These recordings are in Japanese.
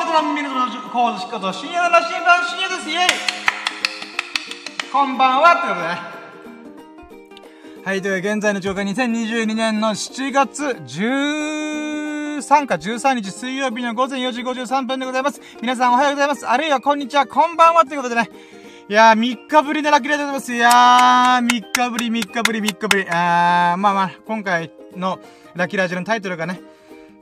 あなたの耳の講師こと、深夜の羅針盤深夜です、イェイこんばんは、ということでね。はい、という現在の状況2022年の7月13か13日水曜日の午前4時53分でございます。皆さんおはようございます。あるいはこんにちは、こんばんは、ということでね。いやー、3日ぶりでラッキーでございます。いやー、3日ぶり、3日ぶり、3日ぶり。あー、まあまあ、今回のラッキーラジオのタイトルがね、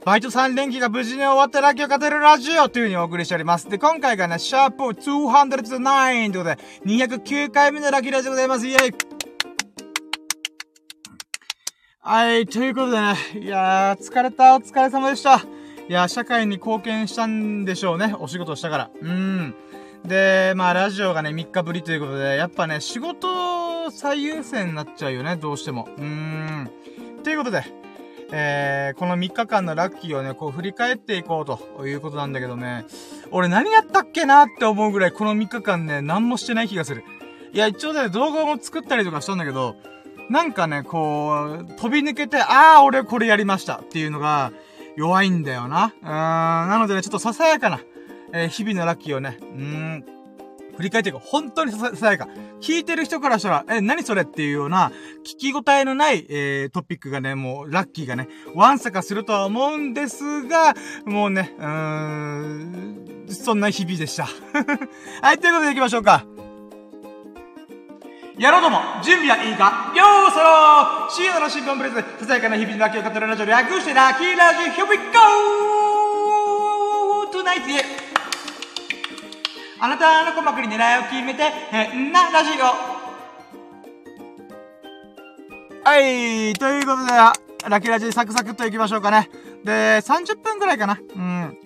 バイト3連休が無事に終わったラッキーを語るラジオという風にお送りしております。で、今回がね、シャープ209ということで、209回目のラッキーラジオでございます。イェイはい、ということでね、いやー、疲れた、お疲れ様でした。いやー、社会に貢献したんでしょうね、お仕事したから。うーん。で、まあ、ラジオがね、3日ぶりということで、やっぱね、仕事最優先になっちゃうよね、どうしても。うーん。ということで、えー、この3日間のラッキーをね、こう振り返っていこうということなんだけどね、俺何やったっけなって思うぐらいこの3日間ね、何もしてない気がする。いや、一応ね、動画も作ったりとかしたんだけど、なんかね、こう、飛び抜けて、ああ、俺これやりましたっていうのが弱いんだよな。うーん、なのでね、ちょっとささやかな、えー、日々のラッキーをね、うーん、振り返っていく。本当にささやか。聞いてる人からしたら、え、何それっていうような、聞き応えのない、えー、トピックがね、もう、ラッキーがね、ワンサかするとは思うんですが、もうね、うーん、そんな日々でした。はい、ということで行きましょうか。やろうども、準備はいいかようそろ深夜の新聞プレゼン、ささやかな日々のラッキーを語るラジオ略してラッキーラジオ、Here we go! Tonight, yeah! あなたの鼓膜に狙いを決めて、変なラジオ。はい、ということで、ラキラジサクサクっといきましょうかね。で、30分くらいかな。うん。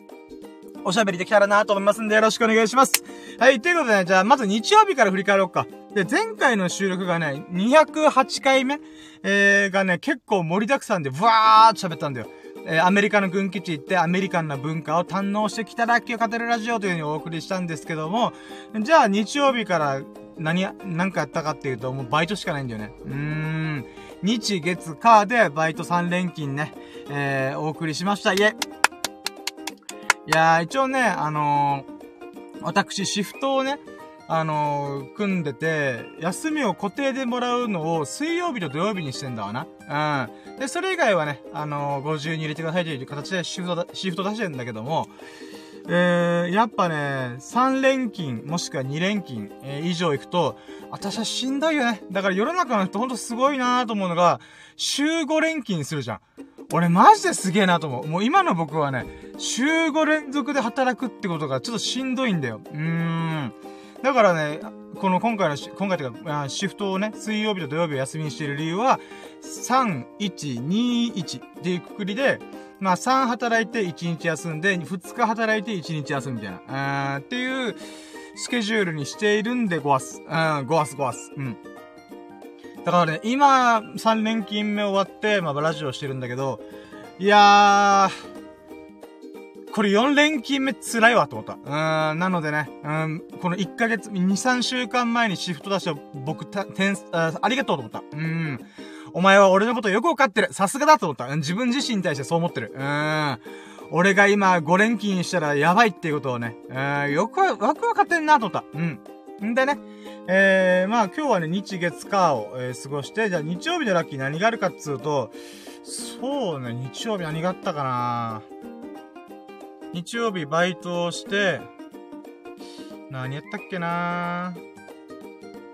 おしゃべりできたらなと思いますんでよろしくお願いします。はい、ということでね、じゃあまず日曜日から振り返ろうか。で、前回の収録がね、208回目、えー、がね、結構盛りだくさんで、ブワーっと喋ったんだよ。えー、アメリカの軍基地行ってアメリカンな文化を堪能してきたラッキーを語るラジオという風にお送りしたんですけども、じゃあ日曜日から何や、何かやったかっていうと、もうバイトしかないんだよね。うーん。日、月、火でバイト3連勤ね、えー、お送りしました。いえ。いやー、一応ね、あのー、私、シフトをね、あのー、組んでて、休みを固定でもらうのを水曜日と土曜日にしてんだわな。うん。で、それ以外はね、あのー、50に入れてくださいという形でシフトシフト出してんだけども、えー、やっぱね、3連勤、もしくは2連勤、えー、以上行くと、私はしんどいよね。だから世の中の人ほんとすごいなと思うのが、週5連勤するじゃん。俺マジですげえなと思う。もう今の僕はね、週5連続で働くってことがちょっとしんどいんだよ。うーん。だからね、この今回の、今回というか、シフトをね、水曜日と土曜日を休みにしている理由は、3、1、2、1っていうくくりで、まあ3働いて1日休んで、2日働いて1日休むみたいな、っていうスケジュールにしているんでごわす。うん、ごわすごわす。うん。だからね、今、3連勤目終わって、まあラジオしてるんだけど、いやー、これ4連勤目辛いわと思った。うーん、なのでね、うん、この1ヶ月、2、3週間前にシフト出した僕、てん、ありがとうと思った。うん。お前は俺のことよくわかってる。さすがだと思った。自分自身に対してそう思ってる。うん。俺が今5連勤したらやばいっていうことをね、うん、よくわ、くわかってんなと思った。うん。んでね、えー、まあ今日はね、日月火を、えー、過ごして、じゃあ日曜日のラッキー何があるかっつうと、そうね、日曜日何があったかな日曜日バイトをして、何やったっけな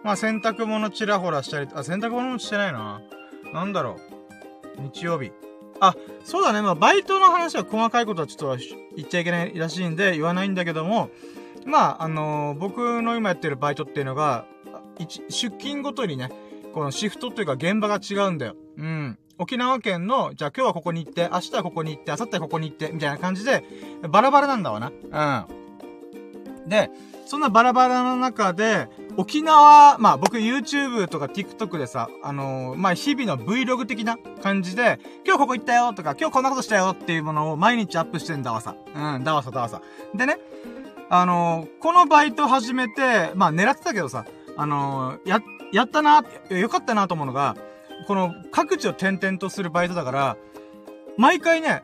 まあ洗濯物ちらほらしたり、あ、洗濯物もしてないな。なんだろう。日曜日。あ、そうだね。まあバイトの話は細かいことはちょっと言っちゃいけないらしいんで言わないんだけども、まあ、あのー、僕の今やってるバイトっていうのが、出勤ごとにね、このシフトというか現場が違うんだよ。うん。沖縄県の、じゃあ今日はここに行って、明日はここに行って、明後日はここに行って、みたいな感じで、バラバラなんだわな。うん。で、そんなバラバラの中で、沖縄、まあ僕 YouTube とか TikTok でさ、あのー、まあ日々の Vlog 的な感じで、今日ここ行ったよとか、今日こんなことしたよっていうものを毎日アップしてんだわさ。うん、だわさだわさ。でね、あのー、このバイト始めて、まあ狙ってたけどさ、あのー、や、やったな、よかったなと思うのが、この各地を転々とするバイトだから、毎回ね、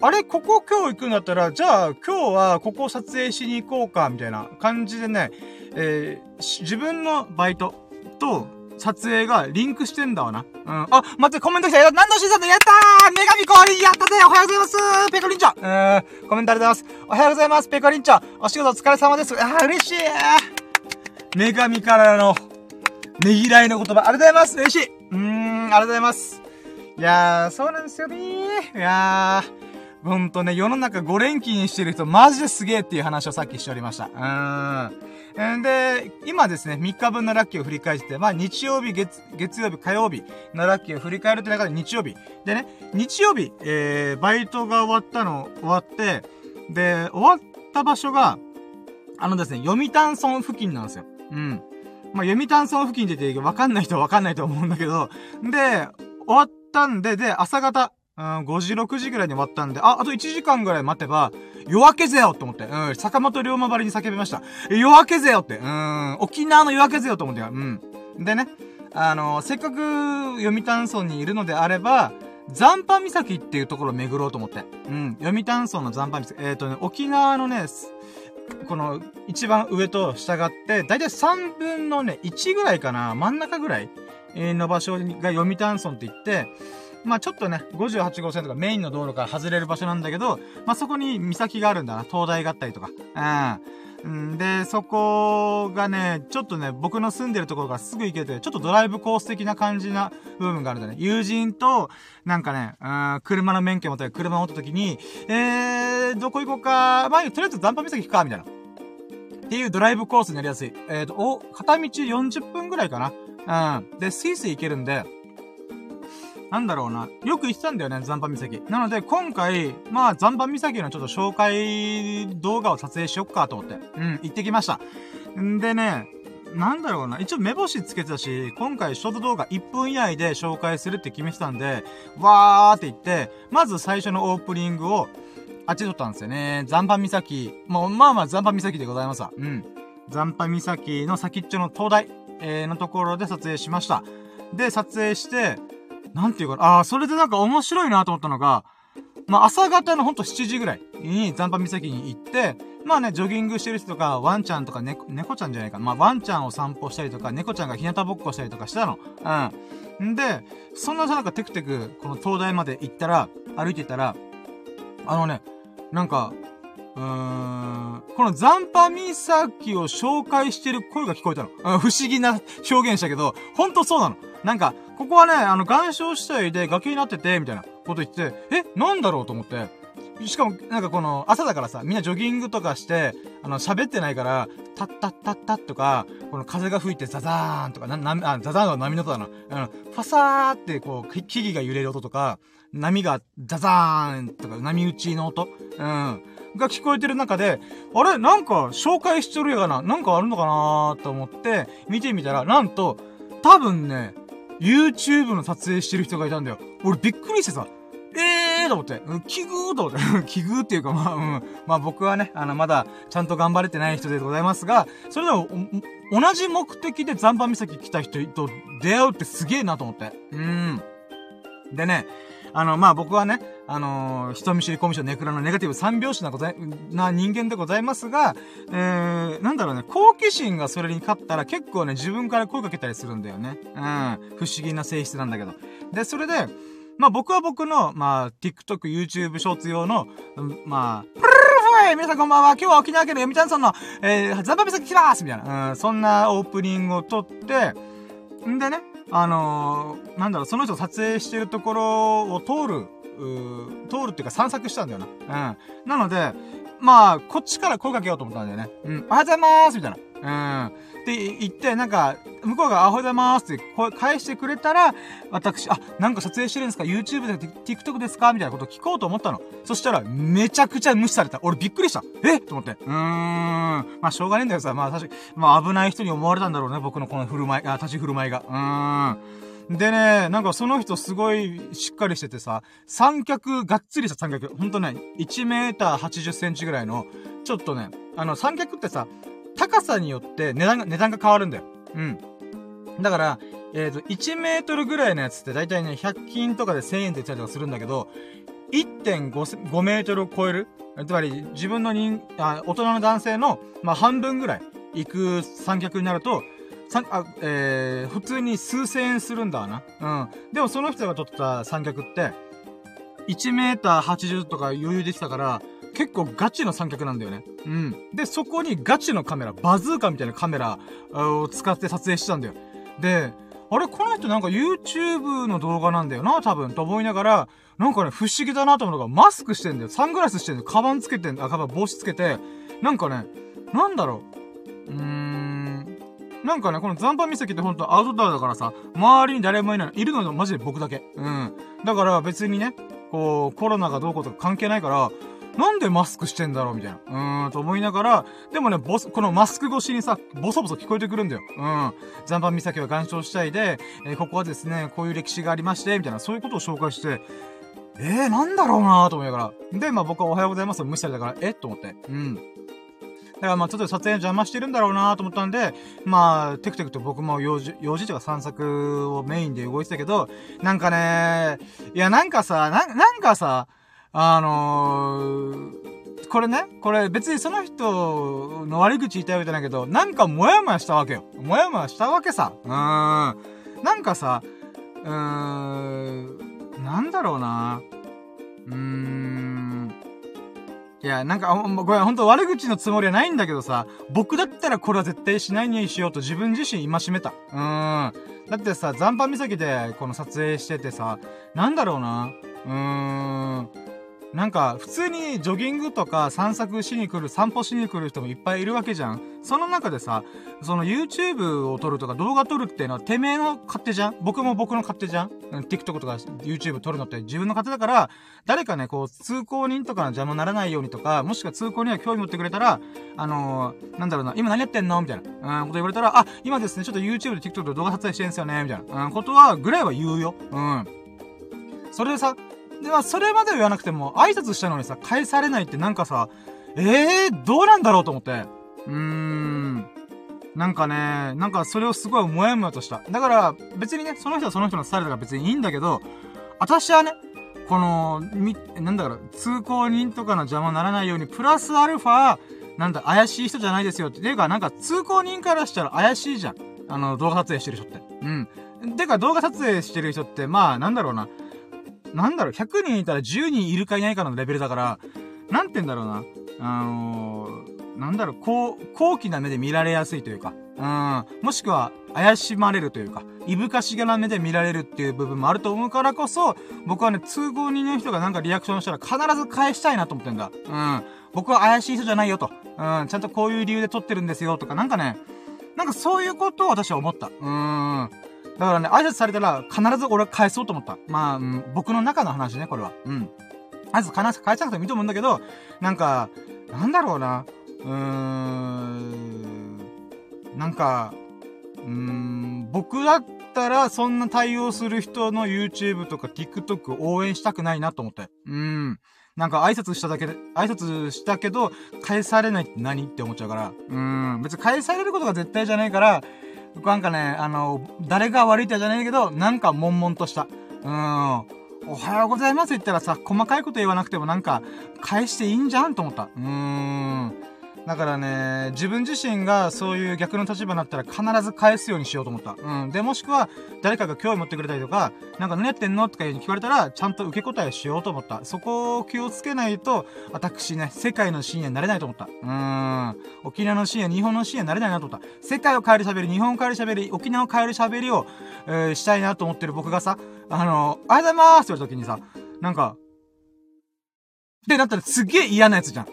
あれ、ここ今日行くんだったら、じゃあ今日はここ撮影しに行こうか、みたいな感じでね、えー、自分のバイトと撮影がリンクしてんだわな。うん。あ、待って、コメント来たよ。何の審査でやったー女神降臨やったぜおはようございますペコリンチョうーん、コメントありがとうございます。おはようございますペコリンチョお仕事お疲れ様です。あ、嬉しい女神からの、ねぎらいの言葉、ありがとうございます嬉しいうーん、ありがとうございます。いやー、そうなんですよねー。いやー、ほんとね、世の中5連勤してる人マジですげえっていう話をさっきしておりました。うーん。で、今ですね、3日分のラッキーを振り返って、まあ日曜日、月、月曜日、火曜日のラッキーを振り返るって中で日曜日。でね、日曜日、えー、バイトが終わったの、終わって、で、終わった場所が、あのですね、読谷村付近なんですよ。うん。まあ、読谷村付近って言ってわかんない人はわかんないと思うんだけど、で、終わったんで、で、朝方、うん、5時、6時ぐらいに終わったんで、あ、あと1時間ぐらい待てば、夜明けぜよと思って、うん、坂本龍馬張りに叫びました。夜明けぜよって、うん、沖縄の夜明けぜよと思って、うん。でね、あの、せっかく読谷村にいるのであれば、残波岬っていうところを巡ろうと思って。うん。読谷村の残波岬。えっ、ー、とね、沖縄のね、この、一番上と下がって、だいたい3分のね、1ぐらいかな、真ん中ぐらいの場所が読谷村って言って、まあちょっとね、58号線とかメインの道路から外れる場所なんだけど、まあそこに岬があるんだな。灯台があったりとか。うん。んで、そこがね、ちょっとね、僕の住んでるところがすぐ行けて、ちょっとドライブコース的な感じな部分があるんだね。友人と、なんかね、うん、車の免許持って車持った時に、えー、どこ行こうか、まあ、とりあえず残波岬行くか、みたいな。っていうドライブコースになりやすい。えっ、ー、と、お、片道40分ぐらいかな。うん。で、スイスイ行けるんで、なんだろうな。よく言ってたんだよね、残波岬。なので、今回、まあ、残波岬のちょっと紹介動画を撮影しよっかと思って。うん、行ってきました。んでね、なんだろうな。一応目星つけてたし、今回ショート動画1分以内で紹介するって決めてたんで、わーって言って、まず最初のオープニングを、あっちで撮ったんですよね。残波岬。まあまあまあ残波岬でございますわ。うん。残波岬の先っちょの灯台、えー、のところで撮影しました。で、撮影して、なんていうかな、ああ、それでなんか面白いなと思ったのが、まあ、朝方のほんと7時ぐらいに残波岬に行って、まあね、ジョギングしてる人とか、ワンちゃんとか猫、猫ちゃんじゃないか。まあ、ワンちゃんを散歩したりとか、猫ちゃんが日向ぼっこしたりとかしたの。うん。んで、そんなさ、なんかテクテク、この灯台まで行ったら、歩いてたら、あのね、なんか、うーん、この残波岬を紹介してる声が聞こえたの。不思議な表現したけど、ほんとそうなの。なんか、ここはね、あの、岩礁地帯で崖になってて、みたいなこと言って、え、なんだろうと思って。しかも、なんかこの、朝だからさ、みんなジョギングとかして、あの、喋ってないから、タッタッタッタッとか、この風が吹いてザザーンとか、な、な、あ、ザザーンは波の音だな。あの、ファサーってこう、木々が揺れる音とか、波がザザーンとか、波打ちの音うん。が聞こえてる中で、あれ？なんか紹介しとるやがな。なんかあるのかなーと思って、見てみたら、なんと、多分ね、YouTube の撮影してる人がいたんだよ。俺びっくりしてさ、ええーと思って、うん、奇遇と思って、奇遇っていうかまあ、うん、まあ僕はね、あの、まだ、ちゃんと頑張れてない人でございますが、それでも、同じ目的で残波岬来た人と出会うってすげえなと思って。うん。でね、あの、まあ、僕はね、あのー、人見知りコミュ障ネクラのネガティブ三拍子なござい、な人間でございますが、えー、なんだろうね、好奇心がそれに勝ったら結構ね、自分から声かけたりするんだよね。うん。不思議な性質なんだけど。で、それで、まあ、僕は僕の、まあ、TikTok、YouTube ショーツ用の、まあ、プルルル皆さんこんばんは。今日は沖縄県の読谷村の、えー、ザンバ岬来ますみたいな、うん、そんなオープニングを撮って、んでね、あのー、なんだろう、その人撮影してるところを通る、通るっていうか散策したんだよな。うん。なので、まあ、こっちから声かけようと思ったんだよね。うん。おはようございますみたいな。うん。って言って、なんか、向こうが、おはようございますって声返してくれたら、私、あ、なんか撮影してるんですか ?YouTube で TikTok ですかみたいなこと聞こうと思ったの。そしたら、めちゃくちゃ無視された。俺びっくりした。え？と思って。うーん。まあ、しょうがねえんだよさ。まあ、確か、まあ、危ない人に思われたんだろうね。僕のこの振る舞い、あ、立ち振る舞いが。うーん。でね、なんかその人すごいしっかりしててさ、三脚、がっつりした三脚。ほんとね、1メーター80センチぐらいの、ちょっとね、あの、三脚ってさ、高さによって値段が、値段が変わるんだよ。うん。だから、えっ、ー、と、1メートルぐらいのやつって大体ね、100均とかで1000円って言ったりとかするんだけど、1.5メートルを超える、つまり自分の人、あ大人の男性の、まあ、半分ぐらい行く三脚になると、さあ、えー、普通に数千円するんだな。うん。でもその人が撮った三脚って、1メーター80とか余裕できたから、結構ガチの三脚なんだよね。うん。で、そこにガチのカメラ、バズーカみたいなカメラを使って撮影してたんだよ。で、あれこの人なんか YouTube の動画なんだよな、多分、と思いながら、なんかね、不思議だなと思うのが、マスクしてんだよ。サングラスしてんだよ。カバンつけてんだよ。あ、カバン帽子つけて、なんかね、なんだろう。うーん。なんかね、この残波岬ってほんとアウトドアだからさ、周りに誰もいない。いるのマジで僕だけ。うん。だから別にね、こう、コロナがどうこうとか関係ないから、なんでマスクしてんだろうみたいな。うーん、と思いながら、でもね、ボス、このマスク越しにさ、ボソボソ聞こえてくるんだよ。うん。残波岬は岩礁地帯で、えー、ここはですね、こういう歴史がありまして、みたいな、そういうことを紹介して、えー、なんだろうなーと思いながら。で、まあ僕はおはようございます無視されたから、えと思って。うん。だからまあちょっと撮影邪魔してるんだろうなと思ったんで、まあ、テクテクと僕も用事、用事とか散策をメインで動いてたけど、なんかね、いやなんかさ、な、なんかさ、あのー、これね、これ別にその人の悪口言いたいわけじゃないけど、なんかモヤモヤしたわけよ。モヤモヤしたわけさ。うーん。なんかさ、うーん、なんだろうな。うーん。いや、なんか、ごめん、ほんと悪口のつもりはないんだけどさ、僕だったらこれは絶対しないにしようと自分自身戒めた。うーん。だってさ、残波岬でこの撮影しててさ、なんだろうな。うーん。なんか、普通にジョギングとか散策しに来る、散歩しに来る人もいっぱいいるわけじゃん。その中でさ、その YouTube を撮るとか動画撮るっていうのはてめえの勝手じゃん僕も僕の勝手じゃん ?TikTok とか YouTube 撮るのって自分の勝手だから、誰かね、こう、通行人とかの邪魔にならないようにとか、もしくは通行には興味持ってくれたら、あのー、なんだろうな、今何やってんの？みたいな、うん、こと言われたら、あ、今ですね、ちょっと YouTube で TikTok で動画撮影してんすよね？みたいな、うん、ことは、ぐらいは言うよ。うん。それでさ、で、まあ、それまでは言わなくても、挨拶したのにさ、返されないってなんかさ、ええー、どうなんだろうと思って。うーん。なんかね、なんかそれをすごいもやもやとした。だから、別にね、その人はその人のスタイルだから別にいいんだけど、私はね、この、み、なんだろう、通行人とかの邪魔にならないように、プラスアルファ、なんだ、怪しい人じゃないですよって。ていうか、なんか、通行人からしたら怪しいじゃん。あの、動画撮影してる人って。うん。てか、動画撮影してる人って、まあ、なんだろうな。なんだろう、100人いたら10人いるかいないかのレベルだから、なんて言うんだろうな。あのー、なんだろう、こう、高貴な目で見られやすいというか、うん、もしくは、怪しまれるというか、いぶかしげな目で見られるっていう部分もあると思うからこそ、僕はね、通行人の人がなんかリアクションしたら必ず返したいなと思ってんだ。うん。僕は怪しい人じゃないよと。うん。ちゃんとこういう理由で撮ってるんですよとか、なんかね、なんかそういうことを私は思った。うーん。だからね、挨拶されたら必ず俺は返そうと思った。まあ、うん、僕の中の話ね、これは。うん。挨拶必ず返さなくてもいいと思うんだけど、なんか、なんだろうな。うーん。なんか、うーん、僕だったらそんな対応する人の YouTube とか TikTok を応援したくないなと思って。うん。なんか挨拶しただけで、挨拶したけど、返されないって何？って思っちゃうから。うん。別に返されることが絶対じゃないから、なんかね、あの、誰が悪いってじゃないけど、なんか悶々とした。うん。おはようございます言ったらさ、細かいこと言わなくてもなんか、返していいんじゃんと思った。うーん。だからね、自分自身がそういう逆の立場になったら必ず返すようにしようと思った。うん。で、もしくは、誰かが興味持ってくれたりとか、なんか何やってんのとか聞かれたら、ちゃんと受け答えしようと思った。そこを気をつけないと、私ね、世界の深夜になれないと思った。うーん。沖縄の深夜、日本の深夜になれないなと思った。世界を変える喋り、日本を変える喋り、沖縄を変える喋りを、えー、したいなと思ってる僕がさ、あの、ありがとうございますって言われた時にさ、なんか、で、だったらすげえ嫌なやつじゃん。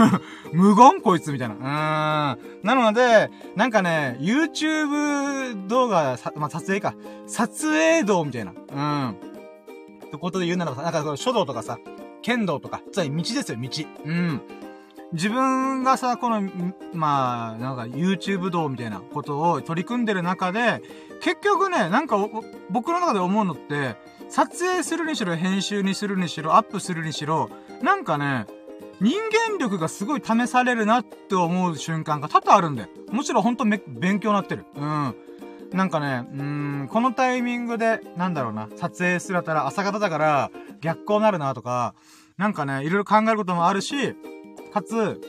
無言こいつみたいな。うん。なので、なんかね、YouTube 動画、まあ、撮影か。撮影道みたいな。うん。ってことで言うならばさ、なんか書道とかさ、剣道とか、つまり道ですよ、道。うん。自分がさ、この、まあ、なんか YouTube 道みたいなことを取り組んでる中で、結局ね、なんか僕の中で思うのって、撮影するにしろ、編集にするにしろ、アップするにしろ、なんかね、人間力がすごい試されるなって思う瞬間が多々あるんだよ。もちろんほんとめ勉強になってる。うん。なんかね、うーん、このタイミングで、なんだろうな、撮影するったら朝方だから逆光になるなとか、なんかね、いろいろ考えることもあるし、かつ、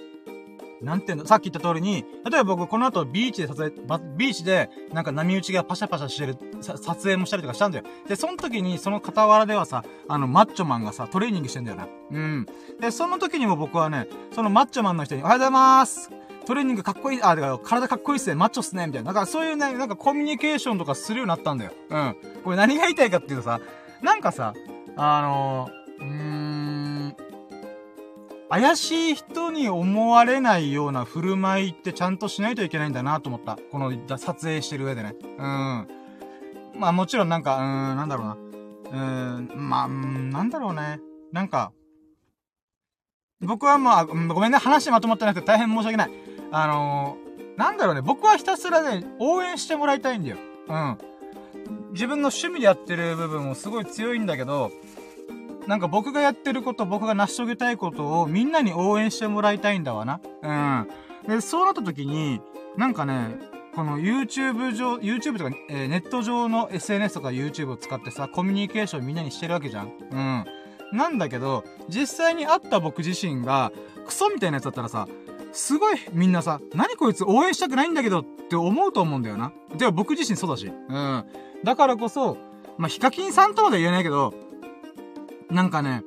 なんていうの、さっき言った通りに、例えば僕この後ビーチで撮影、ビーチでなんか波打ちがパシャパシャしてる、撮影もしたりとかしたんだよ。で、その時にその傍らではさ、あの、マッチョマンがさ、トレーニングしてんだよな。うん。で、その時にも僕はね、そのマッチョマンの人に、おはようございますトレーニングかっこいい、あ、だから体かっこいいっすね、マッチョっすね、みたいな。なんかそういうね、なんかコミュニケーションとかするようになったんだよ。うん。これ何が言いたいかっていうとさ、なんかさ、あのー、うーん、怪しい人に思われないような振る舞いってちゃんとしないといけないんだなと思った。この撮影してる上でね。うん。まあもちろんなんか、うん、なんだろうな。うん、まあ、なんだろうね。なんか、僕はまあ、ごめんね、話まとまってなくて大変申し訳ない。あのー、なんだろうね、僕はひたすらね、応援してもらいたいんだよ。うん。自分の趣味でやってる部分もすごい強いんだけど、なんか僕がやってること、僕が成し遂げたいことをみんなに応援してもらいたいんだわな。うん。で、そうなった時に、なんかね、この YouTube 上、YouTube とか、えー、ネット上の SNS とか YouTube を使ってさ、コミュニケーションみんなにしてるわけじゃん。うん。なんだけど、実際に会った僕自身が、クソみたいなやつだったらさ、すごいみんなさ、何こいつ応援したくないんだけどって思うと思うんだよな。では僕自身そうだし。うん。だからこそ、まあ、ヒカキンさんとまで言えないけど、なんかね、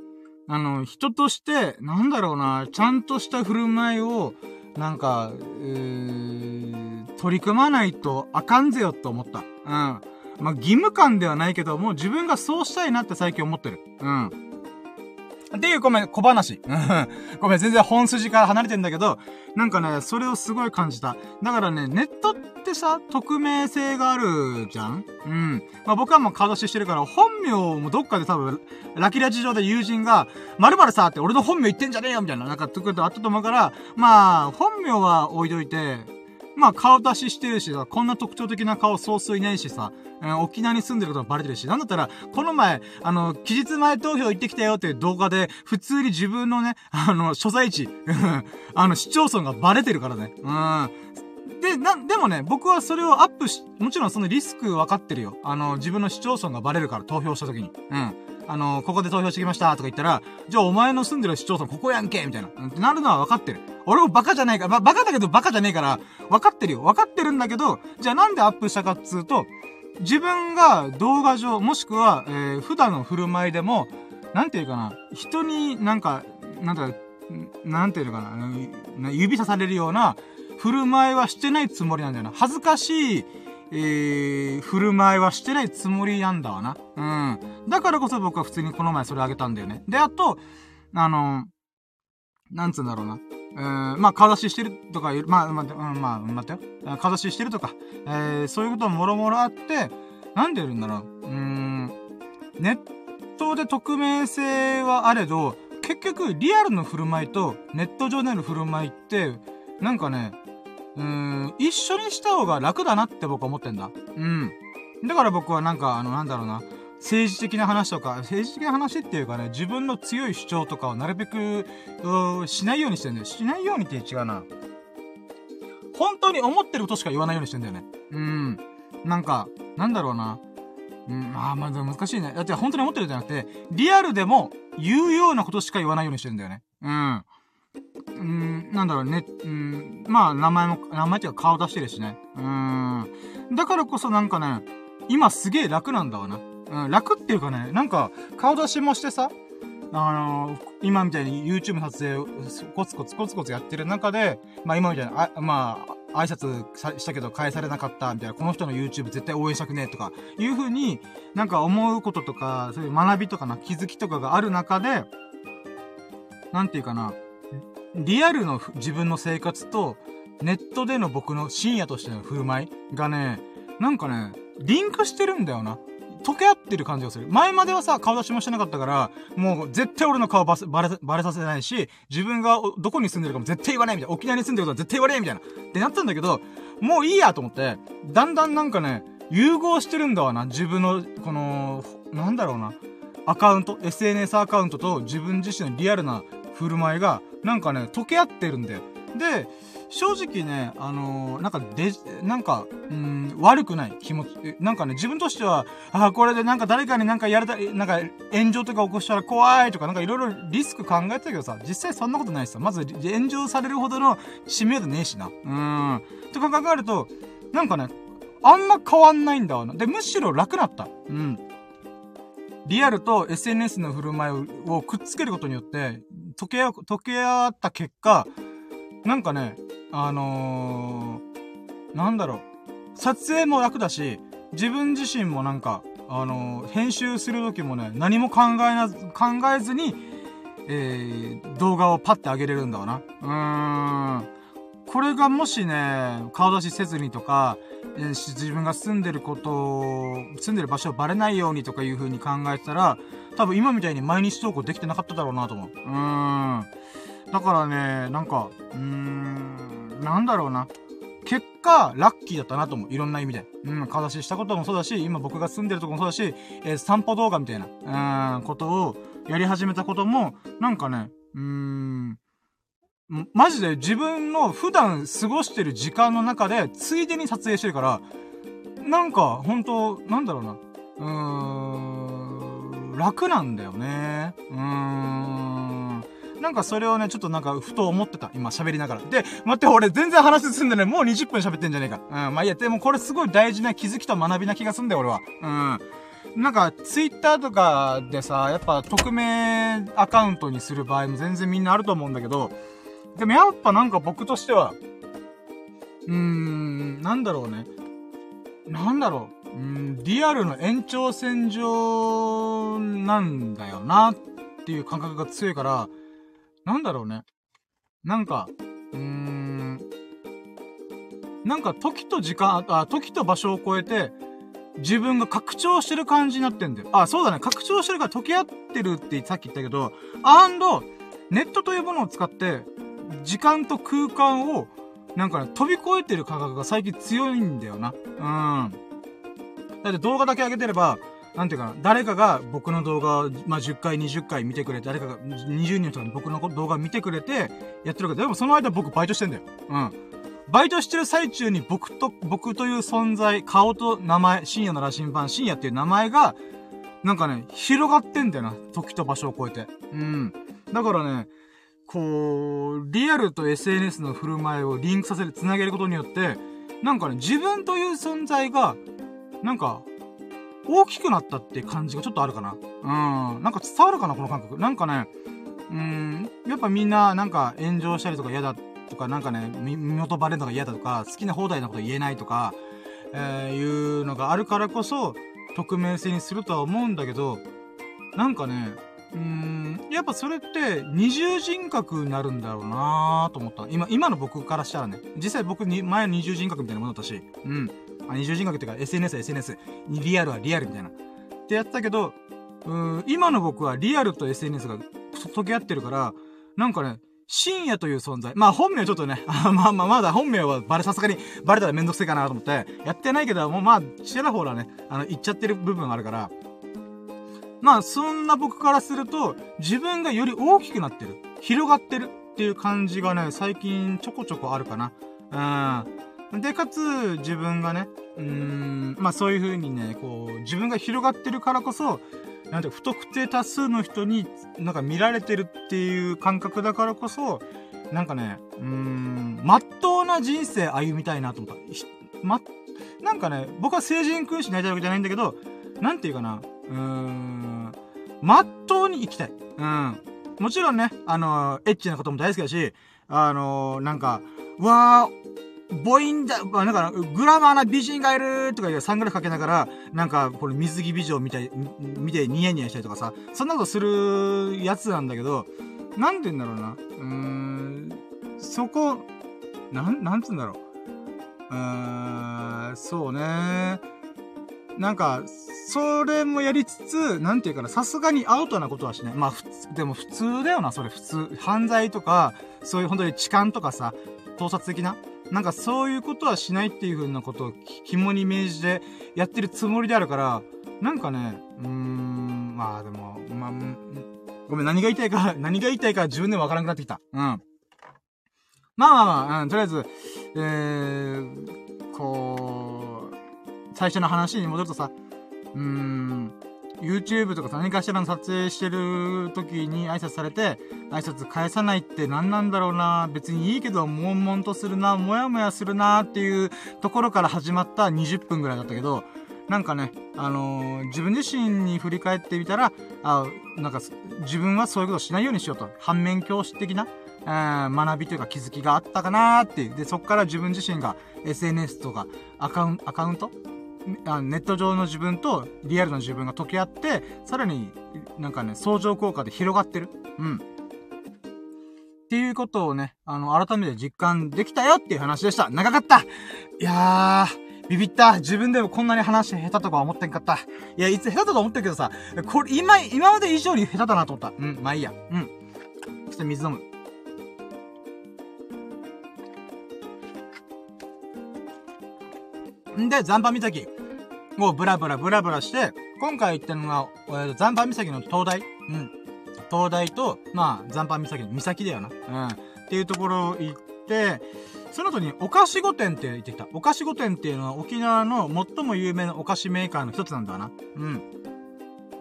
あの、人として、なんだろうな、ちゃんとした振る舞いを、なんか、うー、取り組まないとあかんぜよと思った。うん。まあ、義務感ではないけど、もう自分がそうしたいなって最近思ってる。うん。っていうごめん、小話。ごめん、全然本筋から離れてんだけど、なんかね、それをすごい感じた。だからね、ネットってさ、匿名性があるじゃん？うん。まあ僕はもう顔出ししてるから、本名もどっかで多分、ラキラジ上で友人が、〇〇さって俺の本名言ってんじゃねえよみたいな、なんか、とくとあったと思うから、まあ、本名は置いといて、まあ顔出ししてるしさ、こんな特徴的な顔そうそういないしさ、うん、沖縄に住んでることもバレてるし、なんだったら、この前、あの、期日前投票行ってきたよっていう動画で、普通に自分のね、あの、所在地、あの、市町村がバレてるからね。うん。で、な、でもね、僕はそれをアップし、もちろんそのリスク分かってるよ。あの、自分の市町村がバレるから投票した時に。うん。あの、ここで投票してきましたとか言ったら、じゃあお前の住んでる市町村ここやんけみたいな。ってなるのは分かってる。俺もバカじゃないから、まバカだけどバカじゃねえから、分かってるよ。分かってるんだけど、じゃあなんでアップしたかっつうと、自分が動画上、もしくは、えー、普段の振る舞いでも、なんていうかな、人になんか、なんか、なんていうのかな、指さされるような振る舞いはしてないつもりなんだよな。恥ずかしい、えー、振る舞いはしてないつもりなんだわな。うん。だからこそ僕は普通にこの前それあげたんだよね。で、あと、あの、なんつうんだろうな。えー、まあ、顔出ししてるとか、まあ、待って、うん、まあ、待ってよ。顔出ししてるとか、えー、そういうこともろもろあって、なんで言うんだろう。うーん、ネットで匿名性はあれど、結局、リアルの振る舞いと、ネット上での振る舞いって、なんかね、うーん、一緒にした方が楽だなって僕は思ってんだ。うん。だから僕はなんか、あの、なんだろうな。政治的な話とか、政治的な話っていうかね、自分の強い主張とかをなるべく、しないようにしてんだよ。しないようにって違うな。本当に思ってることしか言わないようにしてんだよね。うん。なんか、なんだろうな。うん、ああ、まあ難しいね。だって本当に思ってるじゃなくて、リアルでも言うようなことしか言わないようにしてるんだよね。うん。うん、なんだろうね。うん、まあ名前も、名前っていうか顔出してるしね。うん。だからこそなんかね、今すげえ楽なんだわな。うん、楽っていうかね、なんか、顔出しもしてさ、あのー、今みたいに YouTube 撮影をコツコツコツコツやってる中で、まあ今みたいな、あまあ、挨拶したけど返されなかったみたいな、この人の YouTube 絶対応援したくねえとか、いう風になんか思うこととか、そういう学びとかな、気づきとかがある中で、なんていうかな、リアルの自分の生活と、ネットでの僕の深夜としての振る舞いがね、なんかね、リンクしてるんだよな。溶け合ってる感じがする。前まではさ、顔出しもしてなかったから、もう絶対俺の顔ババレ、バレさせないし、自分がどこに住んでるかも絶対言わないみたいな。沖縄に住んでることは絶対言わないみたいな。ってなったんだけど、もういいやと思って、だんだんなんかね、融合してるんだわな。自分の、この、なんだろうな。アカウント、SNS アカウントと自分自身のリアルな振る舞いが、なんかね、溶け合ってるんだよ。で、正直ね、あのー、なんかで、なんか、うん、悪くない気持ち、なんかね、自分としては、ああ、これでなんか誰かになんかやれたり、なんか炎上とか起こしたら怖いとか、なんかいろいろリスク考えてたけどさ、実際そんなことないしさ、まず炎上されるほどの知名度ねえしな。うん。とか考えると、なんかね、あんま変わんないんだわな。で、むしろ楽なった。うん。リアルと SNS の振る舞いをくっつけることによって、溶け合、溶け合った結果、なんかね、あのー、なんだろう。撮影も楽だし、自分自身もなんか、あのー、編集する時もね、何も考えな、考えずに、えー、動画をパッて上げれるんだわな。うーん。これがもしね、顔出しせずにとか、え、自分が住んでることを、住んでる場所をバレないようにとかいう風に考えてたら、多分今みたいに毎日投稿できてなかっただろうなと思う。うーん。だからね、なんか、うーん、なんだろうな。結果、ラッキーだったなと思う。いろんな意味で。うん、顔出ししたこともそうだし、今僕が住んでるとこもそうだし、えー、散歩動画みたいな、うーん、ことをやり始めたことも、なんかね、うーん、マジで自分の普段過ごしてる時間の中で、ついでに撮影してるから、なんか、本当なんだろうな。うーん、楽なんだよね。うーん。なんかそれをね、ちょっとなんか、ふと思ってた。今喋りながら。で、待って、俺全然話進んでね、もう20分喋ってんじゃねえか。うん、まあいいや、でもこれすごい大事な気づきと学びな気がすんだよ、俺は。うん。なんか、ツイッターとかでさ、やっぱ匿名アカウントにする場合も全然みんなあると思うんだけど、でもやっぱなんか僕としては、うーん、なんだろうね。なんだろう。うん、リアルの延長線上なんだよなっていう感覚が強いから、なんだろうね。なんか、うーん、なんか時と時間、あ、時と場所を超えて、自分が拡張してる感じになってんだよ。あ、そうだね。拡張してるから溶け合ってるってさっき言ったけど、アンド、ネットというものを使って、時間と空間を、なんかね、飛び越えてる感覚が最近強いんだよな。うん。だって動画だけ上げてれば、なんていうかな、誰かが僕の動画を、まあ、10回、20回見てくれて、誰かが20人の人が僕の動画見てくれて、やってるけど、でもその間僕バイトしてんだよ。うん。バイトしてる最中に僕と、僕という存在、顔と名前、深夜の羅針盤、深夜っていう名前が、なんかね、広がってんだよな。時と場所を超えて。うん。だからね、こう、リアルと SNS の振る舞いをリンクさせる、つなげることによって、なんかね、自分という存在が、なんか、大きくなったって感じがちょっとあるかな。うん。なんか伝わるかな、この感覚。なんかね、うん、やっぱみんな、なんか炎上したりとか嫌だとか、なんかね、身元バレるのが嫌だとか、好きな放題なこと言えないとか、えー、いうのがあるからこそ、匿名性にするとは思うんだけど、なんかね、うーん、やっぱそれって二重人格になるんだろうなと思った。今、今の僕からしたらね。実際僕に前二重人格みたいなものだったし、うん。あ、二重人格っていうか SNS は SNS、リアルはリアルみたいな。ってやったけど、うん、今の僕はリアルと SNS が溶け合ってるから、なんかね、深夜という存在。まあ本名ちょっとね、あまあまあまだ本名はバレ、さすがにバレたらめんどくせえかなと思って、やってないけど、もうまあ、ちらほらね、あの、言っちゃってる部分があるから、まあ、そんな僕からすると、自分がより大きくなってる。広がってるっていう感じがね、最近ちょこちょこあるかな。うん。で、かつ、自分がね、うーん、まあそういう風にね、こう、自分が広がってるからこそ、なんて、不特定多数の人になんか見られてるっていう感覚だからこそ、なんかね、うーん、まっとうな人生歩みたいなと思った。ま、なんかね、僕は成人君子になりたいわけじゃないんだけど、なんていうかな、うーん、まっとうに生きたい。うん。もちろんね、あのー、エッチなことも大好きだし、あのー、なんか、わー、母音だ、なんか、グラマーな美人がいるとか言うサングラスかけながら、なんか、これ水着美女みたい、見てニヤニヤしたりとかさ、そんなことするやつなんだけど、なんて言うんだろうな。うーん、そこ、なん、なんつうんだろう。うーん、そうね。なんか、それもやりつつ、なんていうかな、さすがにアウトなことはしない。まあ、でも普通だよな、それ普通。犯罪とか、そういう本当に痴漢とかさ、盗撮的な？なんかそういうことはしないっていう風なことを肝に銘じてやってるつもりであるから、なんかね、うーん、まあでも、まあ、ごめん、何が言いたいか、何が言いたいか自分でわからなくなってきた。うん。ままあまあまあ、うん、とりあえず、えー、こう、最初の話に戻るとさ、うーん、YouTube とか何かしらの撮影してる時に挨拶されて、挨拶返さないって何なんだろうな、別にいいけど、悶々とするな、もやもやするなっていうところから始まった20分ぐらいだったけど、なんかね、あのー、自分自身に振り返ってみたら、あなんか、自分はそういうことしないようにしようと。反面教師的な、えー、学びというか気づきがあったかなーっていう。で、そっから自分自身が SNS とかアカウンアカウントあネット上の自分とリアルの自分が溶け合って、さらになんかね、相乗効果で広がってる。うん。っていうことをね、あの、改めて実感できたよっていう話でした。長かったいやー、ビビった。自分でもこんなに話下手とか思ってんかった。いや、いつ下手だと思ってるけどさ、これ、今、今まで以上に下手だなと思った。うん、まあいいや。うん。そして水飲む。んで、残波岬をブラブラブラブラして、今回行ったのが、えー、残波岬の灯台うん。灯台と、まあ、残波岬の岬だよな。うん。っていうところを行って、その後に、お菓子御殿って言ってきた。お菓子御殿っていうのは沖縄の最も有名なお菓子メーカーの一つなんだな。うん。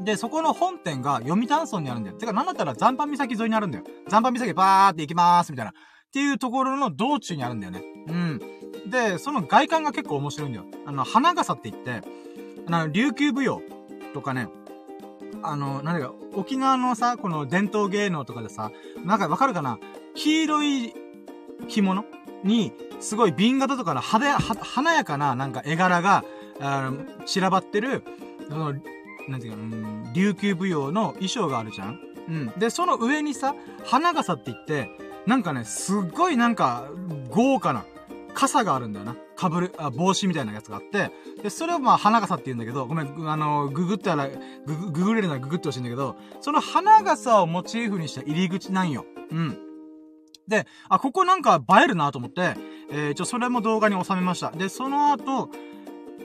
で、そこの本店が読谷村にあるんだよ。てか、なんだったら残波岬沿いにあるんだよ。残波岬バーって行きまーす、みたいな。っていうところの道中にあるんだよね。うん。で、その外観が結構面白いんだよ。あの、花笠って言って、あの、琉球舞踊とかね、あの、なんだか、沖縄のさ、この伝統芸能とかでさ、なんかわかるかな？黄色い着物に、すごい瓶型とかの派手、華やかななんか絵柄が、あの、散らばってる、その、なんていうか、うん、琉球舞踊の衣装があるじゃん？うん。で、その上にさ、花笠って言って、なんかね、すっごいなんか、豪華な、傘があるんだよな。かぶる、あ、帽子みたいなやつがあって、で、それをまあ、花笠って言うんだけど、ごめん、あの、ググったら、ググ、グれるならググってほしいんだけど、その花笠をモチーフにした入り口なんよ。うん。で、あ、ここなんか映えるなと思って、えー、ちょ、それも動画に収めました。で、その後、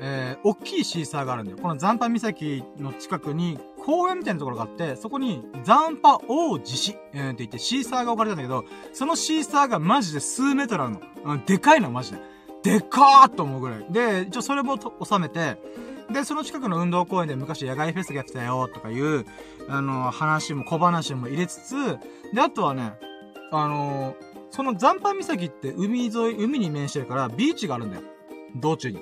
えー、大きいシーサーがあるんだよ。この残波岬の近くに公園みたいなところがあって、そこに残波王子市、えー、って言ってシーサーが置かれたんだけど、そのシーサーがマジで数メートルあるの。うん、でかいの、マジで。でかーっと思うぐらい。で、一応それも収めて、で、その近くの運動公園で昔野外フェスがやってたよ、とかいう、あの、話も小話も入れつつ、で、あとはね、あのその残波岬って海沿い、海に面してるからビーチがあるんだよ。道中に。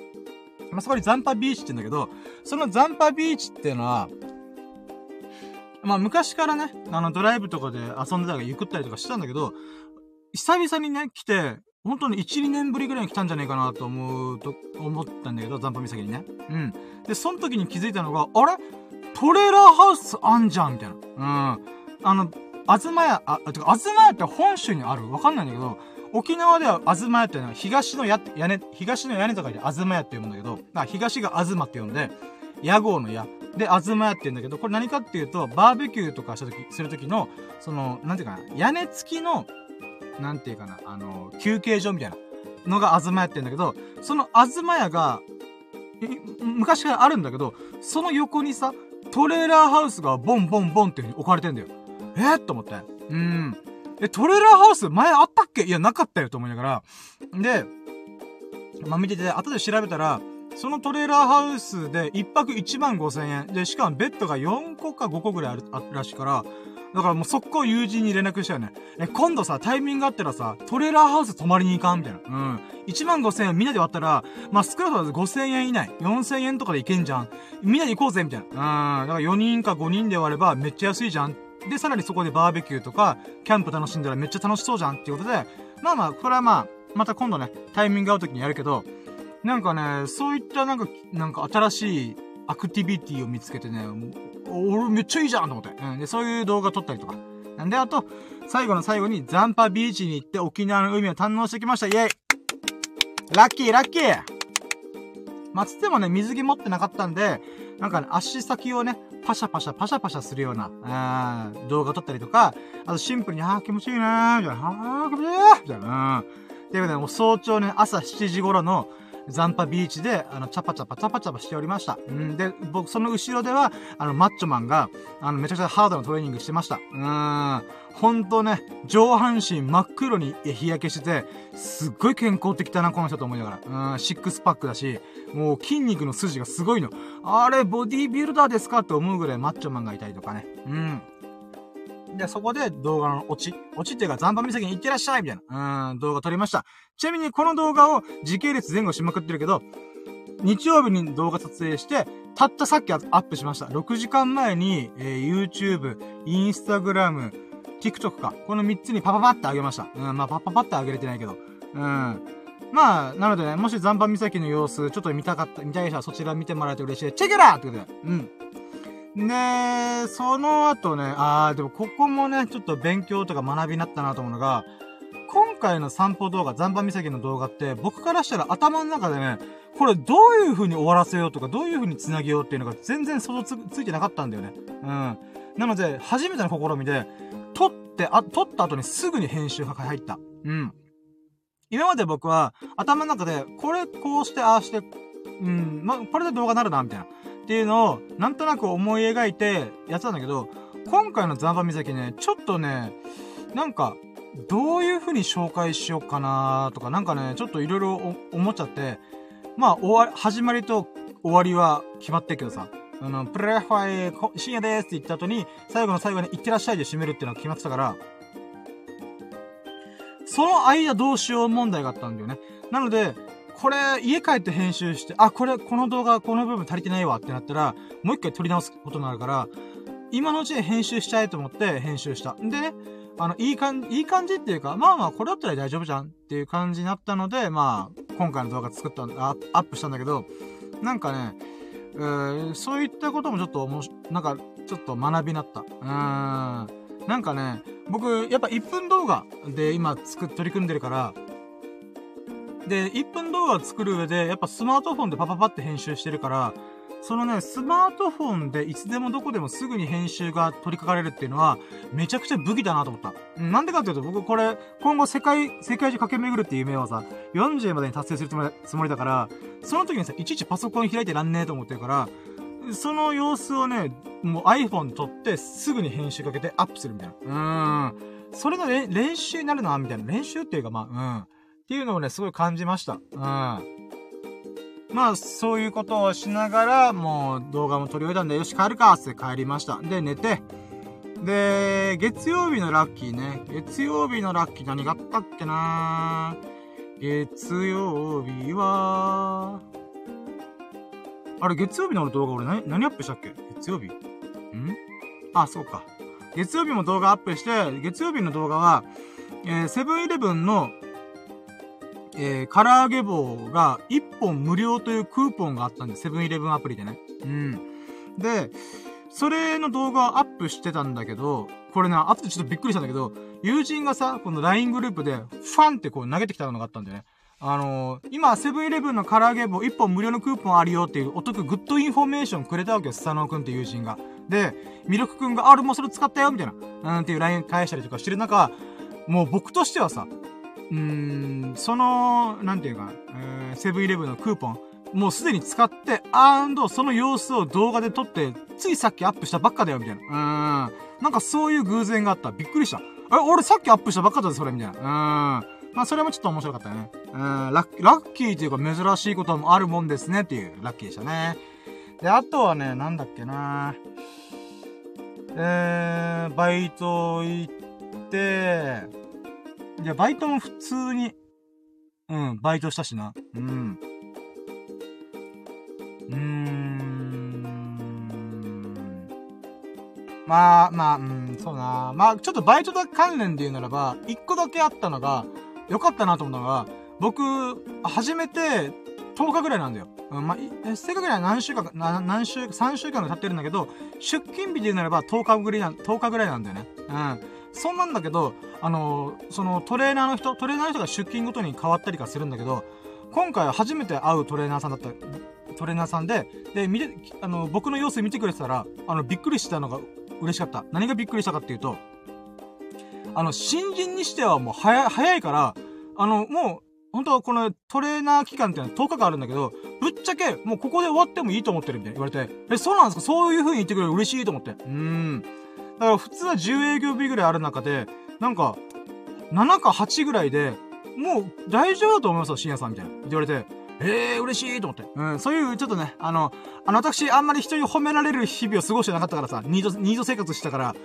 まあ、そこに残波ビーチって言うんだけど、その残波ビーチっていうのは、まあ、昔からね、あの、ドライブとかで遊んでたり、ゆくったりとかしてたんだけど、久々にね、来て、本当に1、2年ぶりぐらいに来たんじゃないかなと思うと、思ったんだけど、残波岬にね。うん。で、その時に気づいたのが、あれ？トレーラーハウスあんじゃんみたいな。うん。あの、あずまや、あ、てか、あずまやって本州にある？わかんないんだけど、沖縄ではあずまやってのは東のや、屋根、東の屋根とかであずまやって読むんだけど、あ東があずまって読んで、屋号の屋。で、あずまやって言うんだけど、これ何かっていうと、バーベキューとかした時、する時の、その、なんていうかな、屋根付きの、なんていうかな、あの、休憩所みたいなのがあずまやって言うんだけど、そのあずまやが、昔からあるんだけど、その横にさ、トレーラーハウスがボンボンボンっていう風に置かれてんだよ。えー、と思って。うん。え、トレーラーハウス前あったっけ？いや、なかったよと思いながら。で、まあ、見てて、後で調べたら、そのトレーラーハウスで1泊1万5千円。で、しかもベッドが4個か5個ぐらいある、あるらしいから、だからもう速攻友人に連絡したよね。え、今度さ、タイミングあったらさ、トレーラーハウス泊まりに行かんみたいな。うん。1万5千円みんなで割ったら、まあ、少なくとも5千円以内、4千円とかで行けんじゃん。みんなで行こうぜみたいな。うん。だから4人か5人で割ればめっちゃ安いじゃん。で、さらにそこでバーベキューとか、キャンプ楽しんだらめっちゃ楽しそうじゃんっていうことで、まあまあ、これはまあ、また今度ね、タイミング合う時にやるけど、なんかね、そういったなんか、なんか新しいアクティビティを見つけてね、俺めっちゃいいじゃんと思って。うん。で、そういう動画撮ったりとか。なんで、あと、最後の最後に残波ビーチに行って沖縄の海を堪能してきました。イェイラッキーラッキーまあ、つってもね、水着持ってなかったんで、なんかね、足先をね、パシャパシャパシャパシャするような、あ動画撮ったりとか、あとシンプルに、あー気持ちいいなーみたいな、あー気持ちいいみたいな、うん。ていうことで、もう早朝ね、朝7時頃の、ザンパビーチで、あの、チャパチャパチャパチャパしておりました。うん、で、僕、その後ろでは、あの、マッチョマンが、あの、めちゃくちゃハードなトレーニングしてました。うーん、ほんとね、上半身真っ黒に日焼けしてて、すっごい健康的だな、この人と思いながら。うん、シックスパックだし、もう筋肉の筋がすごいの。あれ、ボディービルダーですか？って思うぐらいマッチョマンがいたりとかね。うん。で、そこで動画のオチ。オチっていうか、残波岬に行ってらっしゃいみたいな、うん、動画撮りました。ちなみにこの動画を時系列前後しまくってるけど、日曜日に動画撮影して、たったさっきアップしました。6時間前に、えー、YouTube、Instagram、TikTok か。この3つにパパパってあげました。うん、まあパパパってあげれてないけど。うん。まあ、なのでね、もし残波岬の様子、ちょっと見たかった、見たい人はそちら見てもらえて嬉しい。チェケラーってことで。うん。で、その後ね、あー、でもここもね、ちょっと勉強とか学びになったなと思うのが、今回の散歩動画、残波岬の動画って、僕からしたら頭の中でね、これどういう風に終わらせようとか、どういう風に繋げようっていうのが全然想像つついてなかったんだよね。うん。なので、初めての試みで、撮って、あ、撮った後にすぐに編集が入った。うん。今まで僕は、頭の中で、これこうして、ああして、うん、ま、これで動画なるな、みたいな。っていうのを、なんとなく思い描いてやってたんだけど、今回のザンバ岬ね、ちょっとね、なんか、どういう風に紹介しようかなとか、なんかね、ちょっといろいろ思っちゃって、まあ、終わ、始まりと終わりは決まってるけどさ、あの、プレファイ、深夜ですって言った後に、最後の最後に行ってらっしゃいで締めるっていうのが決まってたから、その間どうしよう問題があったんだよね。なので、これ、家帰って編集して、あ、これ、この動画、この部分足りてないわってなったら、もう一回撮り直すことになるから、今のうちに編集しちゃえと思って編集した。でね、あの、いい感じ、いい感じっていうか、まあまあ、これだったら大丈夫じゃんっていう感じになったので、まあ、今回の動画作ったアップしたんだけど、なんかね、えー、そういったこともちょっとおもし、なんか、ちょっと学びになった。うーん。なんかね、僕、やっぱ1分動画で今作っ、取り組んでるから、で、1分動画作る上で、やっぱスマートフォンでパパパって編集してるから、そのね、スマートフォンでいつでもどこでもすぐに編集が取り掛かれるっていうのは、めちゃくちゃ武器だなと思った。なんでかっていうと、僕これ、今後世界、世界中駆け巡るっていう夢をさ、40までに達成するつもりだから、その時にさ、いちいちパソコン開いてらんねえと思ってるから、その様子をね、もう iPhone 撮ってすぐに編集かけてアップするみたいな。うーん。それの練習になるな、みたいな。練習っていうか、まあ、うん。っていうのをね、すごい感じました。うん。まあ、そういうことをしながら、もう動画も撮り終えたんで、よし、帰るかって帰りました。で、寝て、で、月曜日のラッキーね。月曜日のラッキー何があったっけな？月曜日は、あれ、月曜日の動画俺何、何アップしたっけ？月曜日？ん？あ、そうか。月曜日も動画アップして、月曜日の動画は、えー、セブンイレブンのえー、唐揚げ棒が1本無料というクーポンがあったんで、セブンイレブンアプリでね。うん。で、それの動画をアップしてたんだけど、これな、後でちょっとびっくりしたんだけど、友人がさ、この LINE グループで、ファンってこう投げてきたのがあったんだよね。あのー、今、セブンイレブンの唐揚げ棒1本無料のクーポンあるよっていうお得 good information くれたわけよ、スサノーくんって友人が。で、ミルクくんが、あ、俺もそれ使ったよみたいな。うんていう LINE 返したりとかしてる中、もう僕としてはさ、うん、その、なんていうか、えー、セブンイレブンのクーポン、もうすでに使って、 and、その様子を動画で撮って、ついさっきアップしたばっかだよ、みたいな。うん。なんかそういう偶然があった。びっくりした。え、俺さっきアップしたばっかだぜ、それ、みたいな。うん。まあ、それもちょっと面白かったね。うん、ラッラッキーというか珍しいこともあるもんですね、っていうラッキーでしたね。で、あとはね、なんだっけなえー、バイト行って、いや、バイトも普通に、うん、バイトしたしな。うん。うーん。まあ、まあ、うん、そうな。まあ、ちょっとバイト関連で言うならば、一個だけあったのが、良かったなと思ったのが、僕、初めて、10日ぐらいなんだよ。うん、まあ、正確には何週間か、何週、3週間が経ってるんだけど、出勤日で言うならば10日ぐらいな、10日ぐらいなんだよね。うん。そんなんだけど、あの、そのトレーナーの人、トレーナーの人が出勤ごとに変わったりかするんだけど、今回初めて会うトレーナーさんだった、トレーナーさんで、で、見て、あの、僕の様子見てくれてたら、あの、びっくりしたのが嬉しかった。何がびっくりしたかっていうと、あの、新人にしてはもう早い、早いから、あの、もう、本当はこのトレーナー期間っていうのは10日間あるんだけど、ぶっちゃけ、もうここで終わってもいいと思ってるみたいな言われて、え、そうなんですか？そういう風に言ってくれる嬉しいと思って。うーん。だから普通は10営業日ぐらいある中で、なんか、7か8ぐらいで、もう大丈夫だと思いますよ、深夜さんみたいな。って言われて、ええー、嬉しいと思って。うん、そういう、ちょっとね、あの、あの、私、あんまり人に褒められる日々を過ごしてなかったからさ、ニート、ニート生活したから、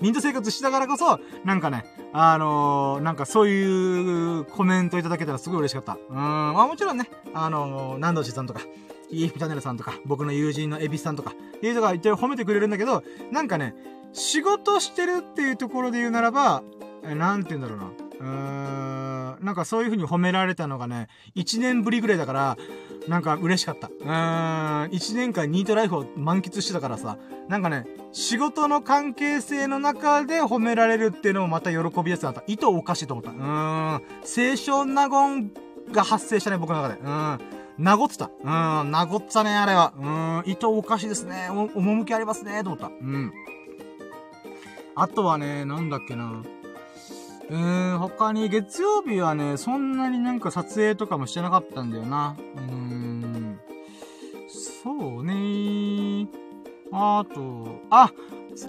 ニート生活したからこそ、なんかね、あのー、なんかそういうコメントいただけたらすごい嬉しかった。うん、まあもちろんね、あのー、南道寺さんとか、EF チャンネルさんとか、僕の友人のエビスさんとか、いう人が言って褒めてくれるんだけど、なんかね、仕事してるっていうところで言うならば、え、なんて言うんだろうな。うーん、なんかそういう風に褒められたのがね、1年ぶりぐらいだから、なんか嬉しかった。うーん、1年間ニートライフを満喫してたからさ、なんかね、仕事の関係性の中で褒められるっていうのもまた喜びやすかった。意図おかしいと思った。うーん、清少納言が発生したね、僕の中で。うーん。なごってた。うん、なごったね、あれは。うん、意図おかしいですね。お、趣ありますね、と思った。うん。あとはね、なんだっけな。うーん、他に月曜日はね、そんなになんか撮影とかもしてなかったんだよな。うーん。そうねあと、あ、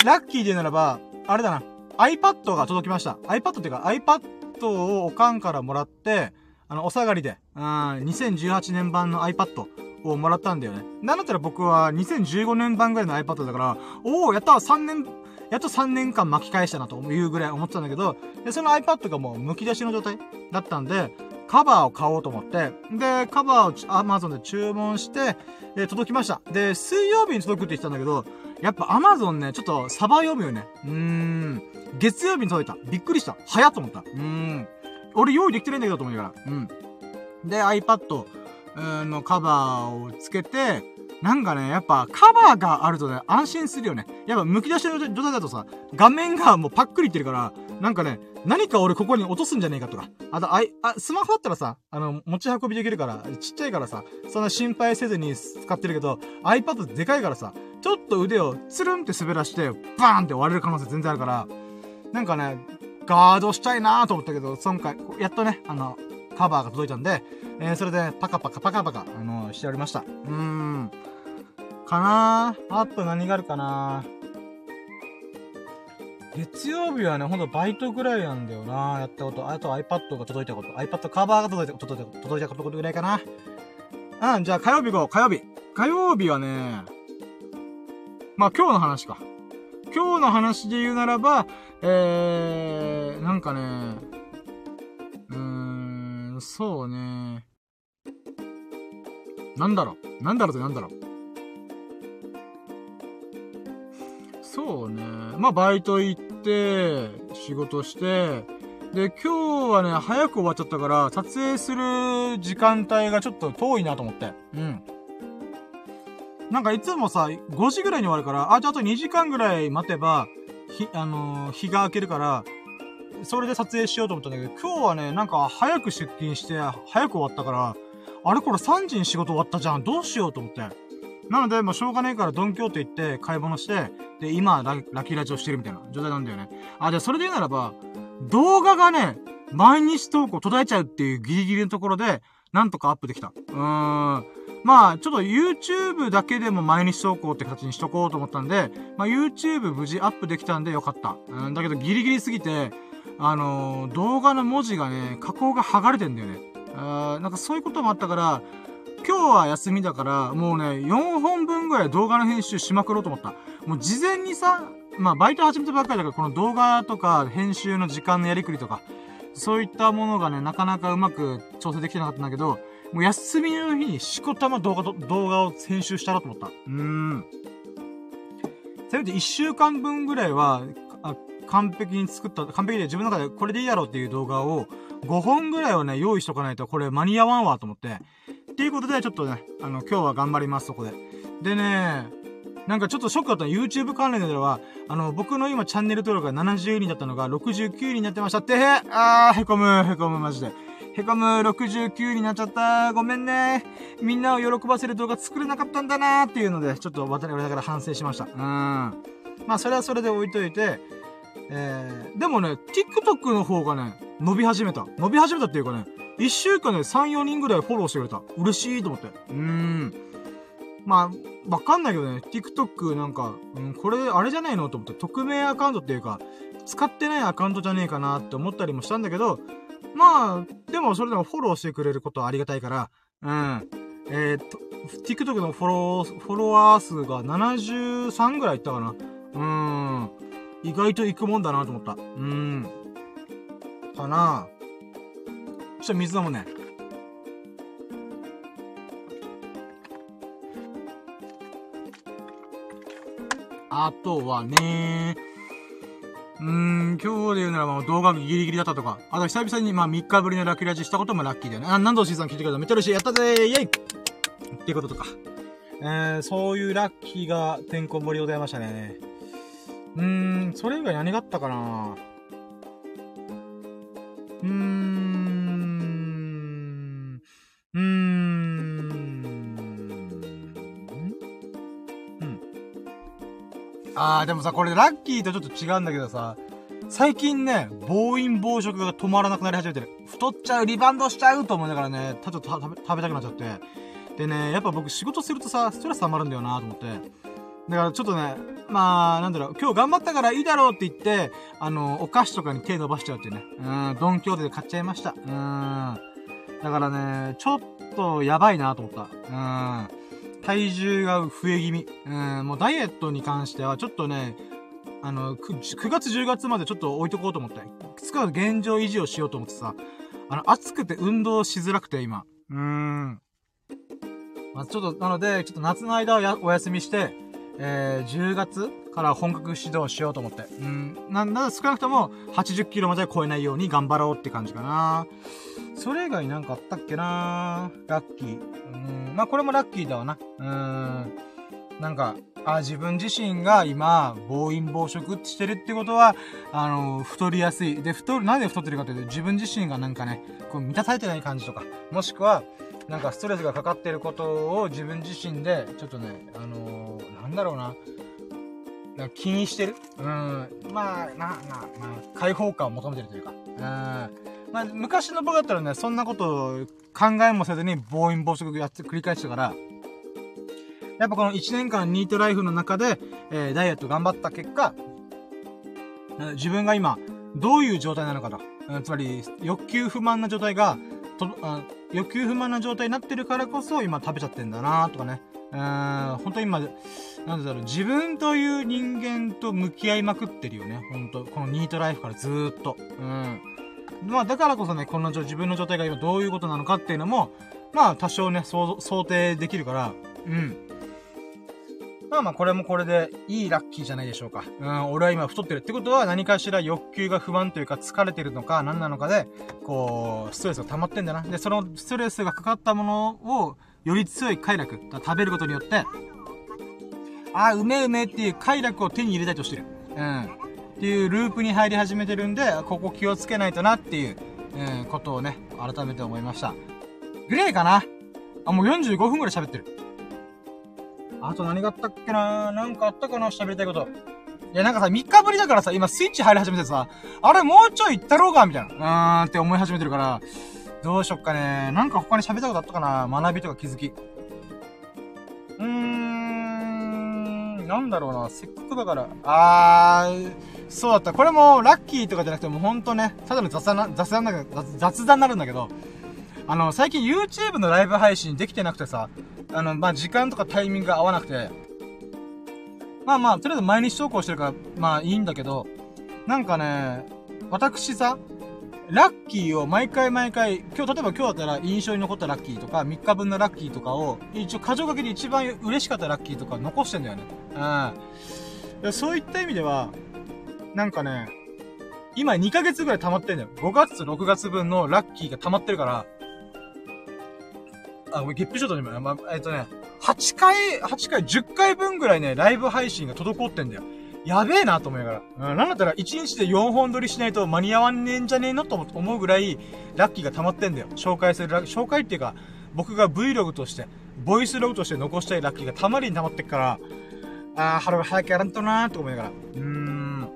ラッキーで言うならば、あれだな。iPad が届きました。iPad っていうか iPad をおかんからもらって、あの、お下がりで、うん、2018年版の iPad をもらったんだよね。なんだったら僕は2015年版ぐらいの iPad だから、おおやった3年やっと3年間巻き返したなというぐらい思ってたんだけど、で、その iPad がもう剥き出しの状態だったんで、カバーを買おうと思って、で、カバーを Amazon で注文して、で、届きました。で、水曜日に届くって言ってたんだけど、やっぱ Amazon ね、ちょっとサバ読むよね。うーん。月曜日に届いた。びっくりした。早っと思った。うーん。俺用意できてないんだけどと思いながら。うん。で、iPad のカバーをつけて、なんかね、やっぱカバーがあるとね、安心するよね。やっぱ剥き出しの状態だとさ、画面がもうパックリいってるから、なんかね、何か俺ここに落とすんじゃねえかとか。あと、あい、あ、スマホだったらさ、あの、持ち運びできるから、ちっちゃいからさ、そんな心配せずに使ってるけど、iPad でかいからさ、ちょっと腕をつるんって滑らして、バーンって割れる可能性全然あるから、なんかね、ガードしたいなーと思ったけど、今回、やっとね、あの、カバーが届いたんで、えー、それで、パカパカパカパカ、あのー、しておりました。うーん。かなあと何があるかな月曜日はね、ほんとバイトぐらいなんだよなやったこと。あと iPad が届いたこと。iPad カバーが届いたこと、届いたことぐらいかな。うん、じゃあ火曜日行こう。火曜日。火曜日はね、まあ今日の話か。今日の話で言うならば、えー、なんかね、ん、そうね。なんだろう。なんだろうってなんだろう。そうね。まあ、バイト行って、仕事して、で、今日はね、早く終わっちゃったから、撮影する時間帯がちょっと遠いなと思って。うん。なんかいつもさ、5時ぐらいに終わるから、あ、じゃあと2時間ぐらい待てば、ひ、あのー、日が明けるから、それで撮影しようと思ったんだけど、今日はね、なんか早く出勤して、早く終わったから、あれこれ3時に仕事終わったじゃん。どうしようと思って。なので、もうしょうがないからドンキョーテ行って買い物して、で、今ラ、ラキラジオしてるみたいな状態なんだよね。あ、で、それで言うならば、動画がね、毎日投稿途絶えちゃうっていうギリギリのところで、なんとかアップできた。うーん。まあ、ちょっと YouTube だけでも毎日投稿って形にしとこうと思ったんで、まあ YouTube 無事アップできたんでよかった。うん、だけどギリギリすぎて、あの、動画の文字がね、加工が剥がれてんだよね。あなんかそういうこともあったから、今日は休みだから、もうね、4本分ぐらい動画の編集しまくろうと思った。もう事前にさ、まあバイト始めたばっかりだから、この動画とか編集の時間のやりくりとか、そういったものがね、なかなかうまく調整できてなかったんだけど、もう休みの日にしこたま動画と、動画を編集したろうと思った。うーん。せめて1週間分ぐらいは、完璧に作った、完璧で自分の中でこれでいいやろうっていう動画を、5本ぐらいはね、用意しとかないとこれ間に合わんわと思って。っていうことで、ちょっとね、あの、今日は頑張ります、そこで。でね、なんかちょっとショックだった YouTube 関連では、あの、僕の今チャンネル登録が70人だったのが69人になってましたってへあー、へこむ、へこむ、マジで。へこむ、69になっちゃった。ごめんね。みんなを喜ばせる動画作れなかったんだなーっていうので、ちょっと渡りながら反省しました。うん。まあ、それはそれで置いといて、えー、でもね、TikTok の方がね、伸び始めた。伸び始めたっていうかね、一週間で3、4人ぐらいフォローしてくれた。嬉しいと思って。うーん。まあ、わかんないけどね、TikTok なんか、うん、これ、あれじゃないのと思って、匿名アカウントっていうか、使ってないアカウントじゃねえかなって思ったりもしたんだけど、まあ、でもそれでもフォローしてくれることはありがたいから、うん。えー、っと、TikTok のフォロー、フォロワー数が73ぐらいいったかな。うん。意外と行くもんだなと思った。うん。かなそしたら水飲むね。あとはねうーん、今日で言うならまあ動画ギリギリだったとか、あと久々にまあ3日ぶりのラッキーラジしたこともラッキーだよね。あ、何度シーズン聞いてくれためっちゃ嬉しい。やったぜイェイってこととか。えー、そういうラッキーがてんこ盛りございましたね。うーん、それ以外何があったかな？うーん、うーん、うん。あー、でもさ、これラッキーとちょっと違うんだけどさ、最近ね、暴飲暴食が止まらなくなり始めてる。太っちゃう、リバウンドしちゃうと思いながらね、たちょっと食べたくなっちゃって。でね、やっぱ僕仕事するとさ、ストレス溜まるんだよなと思って。だからちょっとね、まあ、なんだろう、今日頑張ったからいいだろうって言って、あの、お菓子とかに手伸ばしちゃうってね。うん、ドンキョーテで買っちゃいました。うん。だからね、ちょっとやばいなと思った。うん。体重が増え気味。うん、もうダイエットに関してはちょっとね、あの、9, 9月10月までちょっと置いとこうと思って。つか現状維持をしようと思ってさ、あの、暑くて運動しづらくて今。うーん。まあ、ちょっと、なので、ちょっと夏の間はお休みして、えー、10月から本格指導しようと思って。うん。なん、少なくとも80キロまで超えないように頑張ろうって感じかな。それ以外なんかあったっけな？ラッキー。うん。まあ、これもラッキーだわな。うん。なんか、あ、自分自身が今、暴飲暴食してるってことは、あの、太りやすい。で、太る、なんで太ってるかというと、自分自身がなんかね、こう満たされてない感じとか、もしくは、なんかストレスがかかってることを自分自身で、ちょっとね、あの、なんだろうな。な気にしてる？うん。まあ、な、な、まあ、解放感を求めてるというか。うん。まあ、昔の僕だったらね、そんなこと考えもせずに暴飲暴食やって繰り返してたから、やっぱこの1年間ニートライフの中で、えー、ダイエット頑張った結果、自分が今、どういう状態なのかと。つまり、欲求不満な状態が、と、あ欲求不満な状態になってるからこそ今食べちゃってんだなとかね。うん、本当今、なんだろう、自分という人間と向き合いまくってるよね。本当このニートライフからずーっと。うん。まあ、だからこそね、この自分の状態が今どういうことなのかっていうのも、まあ、多少ね、想定できるから、うん。まあまあ、これもこれでいいラッキーじゃないでしょうか。うん、俺は今太ってるってことは何かしら欲求が不満というか疲れてるのか何なのかで、こう、ストレスが溜まってんだな。で、そのストレスがかかったものを、より強い快楽、食べることによって、あ、うめうめっていう快楽を手に入れたいとしてる。うん。っていうループに入り始めてるんで、ここ気をつけないとなっていう、うん、ことをね、改めて思いました。グレーかな？あ、もう45分くらい喋ってる。あと何があったっけな？なんかあったかな？喋りたいこと。いや、なんかさ、3日ぶりだからさ、今スイッチ入り始めてさ、あれもうちょい行ったろうか？みたいな。うーんって思い始めてるから、どうしよっかね。なんか他に喋りたことあったかな？学びとか気づき。なんだろうな。せっかくだから。あー、そうだった。これもラッキーとかじゃなくてもうほんとね、ただの雑談な、雑談な、雑談になるんだけど、あの、最近 YouTube のライブ配信できてなくてさ、あの、まあ、時間とかタイミングが合わなくて、まあまあ、とりあえず毎日投稿してるから、まあいいんだけど、なんかね、私さ、ラッキーを毎回毎回、今日、例えば今日だったら印象に残ったラッキーとか、3日分のラッキーとかを、一応、過剰書きで一番嬉しかったラッキーとか残してんだよね。うん。そういった意味では、なんかね、今2ヶ月ぐらい溜まってんだよ。5月、6月分のラッキーが溜まってるから、あ、ごめん、ゲップショットにも、まえっとね、8回、8回、10回分ぐらいね、ライブ配信が滞ってんだよ。やべえなと思いながら。うん、なんだったら1日で4本撮りしないと間に合わんねえんじゃねえのと思うぐらい、ラッキーが溜まってんだよ。紹介する紹介っていうか、僕が Vlog として、ボイスログとして残したいラッキーがたまりに溜まってっから、あー、腹が早くやらんとなーと思いながら。うーん。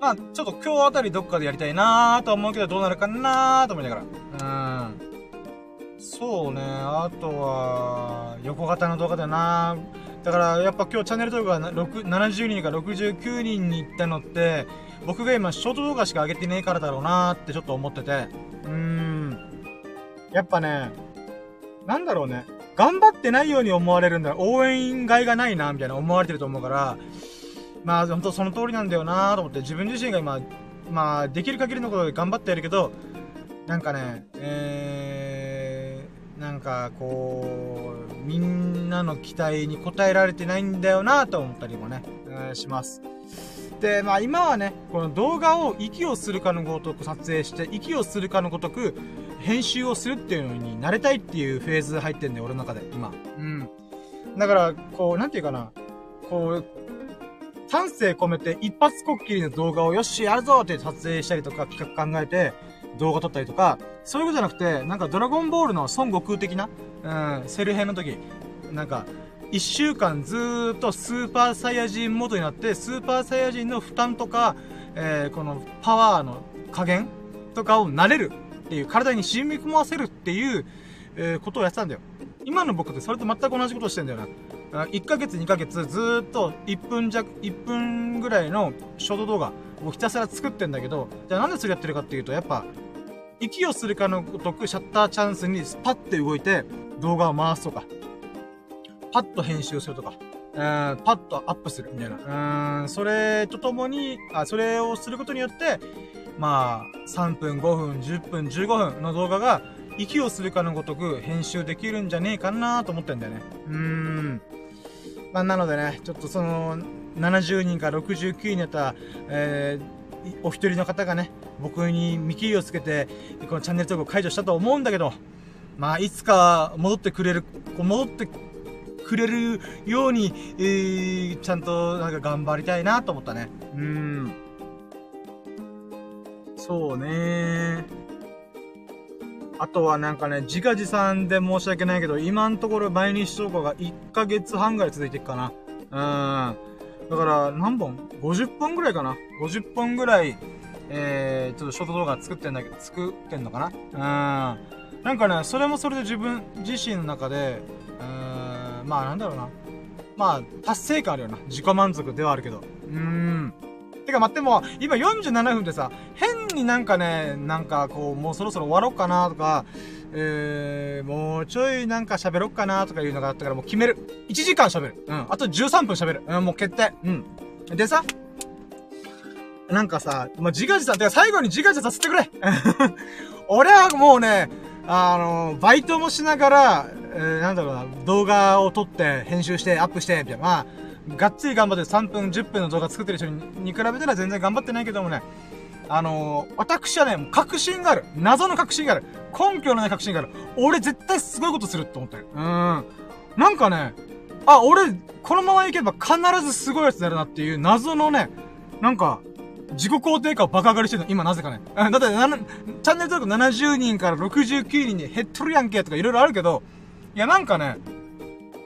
まあ、ちょっと今日あたりどっかでやりたいなーと思うけど、どうなるかなーと思いながら。うーん。そうね、あとは、横型の動画だなだから、やっぱ今日チャンネル登録が70人から69人に行ったのって、僕が今ショート動画しか上げてねえからだろうなーってちょっと思ってて。うーん。やっぱね、なんだろうね。頑張ってないように思われるんだ。応援がいがないな、みたいな思われてると思うから、まあ、ほんとその通りなんだよなと思って、自分自身が今、まあ、できる限りのことで頑張ってやるけど、なんかね、えー、なんか、こう、みんなの期待に応えられてないんだよなと思ったりもね、えー、します。で、まあ今はね、この動画を息をするかのごとく撮影して、息をするかのごとく編集をするっていうのに慣れたいっていうフェーズ入ってんだよ、俺の中で、今。うん。だから、こう、なんていうかな、こう、丹精込めて一発こっきりの動画をよし、やるぞって撮影したりとか企画考えて動画撮ったりとか、そういうことじゃなくて、なんかドラゴンボールの孫悟空的な、うん、セル編の時、なんか、一週間ずーっとスーパーサイヤ人モードになって、スーパーサイヤ人の負担とか、えー、このパワーの加減とかを慣れるっていう、体に染み込ませるっていう、えー、ことをやってたんだよ。今の僕ってそれと全く同じことしてんだよな。1ヶ月2ヶ月ずーっと1分弱、1分ぐらいのショート動画をひたすら作ってんだけど、じゃあなんでそれやってるかっていうと、やっぱ、息をするかのごとくシャッターチャンスにスパッて動いて動画を回すとか、パッと編集するとか、うん、パッとアップするみたいな。うん、それとともに、あ、それをすることによって、まあ、3分、5分、10分、15分の動画が、息をするかのごとく編集できるんじゃねえかなと思ってんだよね。うーん。まあ、なのでね、ちょっとその、70人か69人やった、えー、お一人の方がね、僕に見切りをつけて、このチャンネル登録を解除したと思うんだけど、まあ、いつか戻ってくれる、戻ってくれるように、えー、ちゃんとなんか頑張りたいなと思ったね。うん。そうねあとはなんかね、自画自賛で申し訳ないけど、今のところ毎日投稿が1ヶ月半ぐらい続いていくかな。うん。だから、何本 ?50 本ぐらいかな ?50 本ぐらい、えー、ちょっとショート動画作ってんだけど、作ってんのかな？うん。なんかね、それもそれで自分自身の中で、うーん、まあなんだろうな。まあ、達成感あるよな。自己満足ではあるけど。うーん。てか待っても、今47分でさ、変になんかね、なんかこう、もうそろそろ終わろうかなとか、えー、もうちょいなんか喋ろっかなとかいうのがあったからもう決める。1時間喋る。うん。あと13分喋る。うん、もう決定。うん。でさ、なんかさ、まあ、自画自賛、てか最後に自画自賛させてくれ 俺はもうね、あの、バイトもしながら、えー、なんだろうな、動画を撮って、編集して、アップして、みたいな。まあ、がっつり頑張って3分、10分の動画作ってる人に比べたら全然頑張ってないけどもね、あのー、私はね、確信がある。謎の確信がある。根拠のない確信がある。俺絶対すごいことするって思ってる。うん。なんかね、あ、俺、このままいけば必ずすごいやつになるなっていう謎のね、なんか、自己肯定感をバカ上がりしてるの、今なぜかね。だって、チャンネル登録70人から69人に減っとるやんけとかいろいろあるけど、いやなんかね、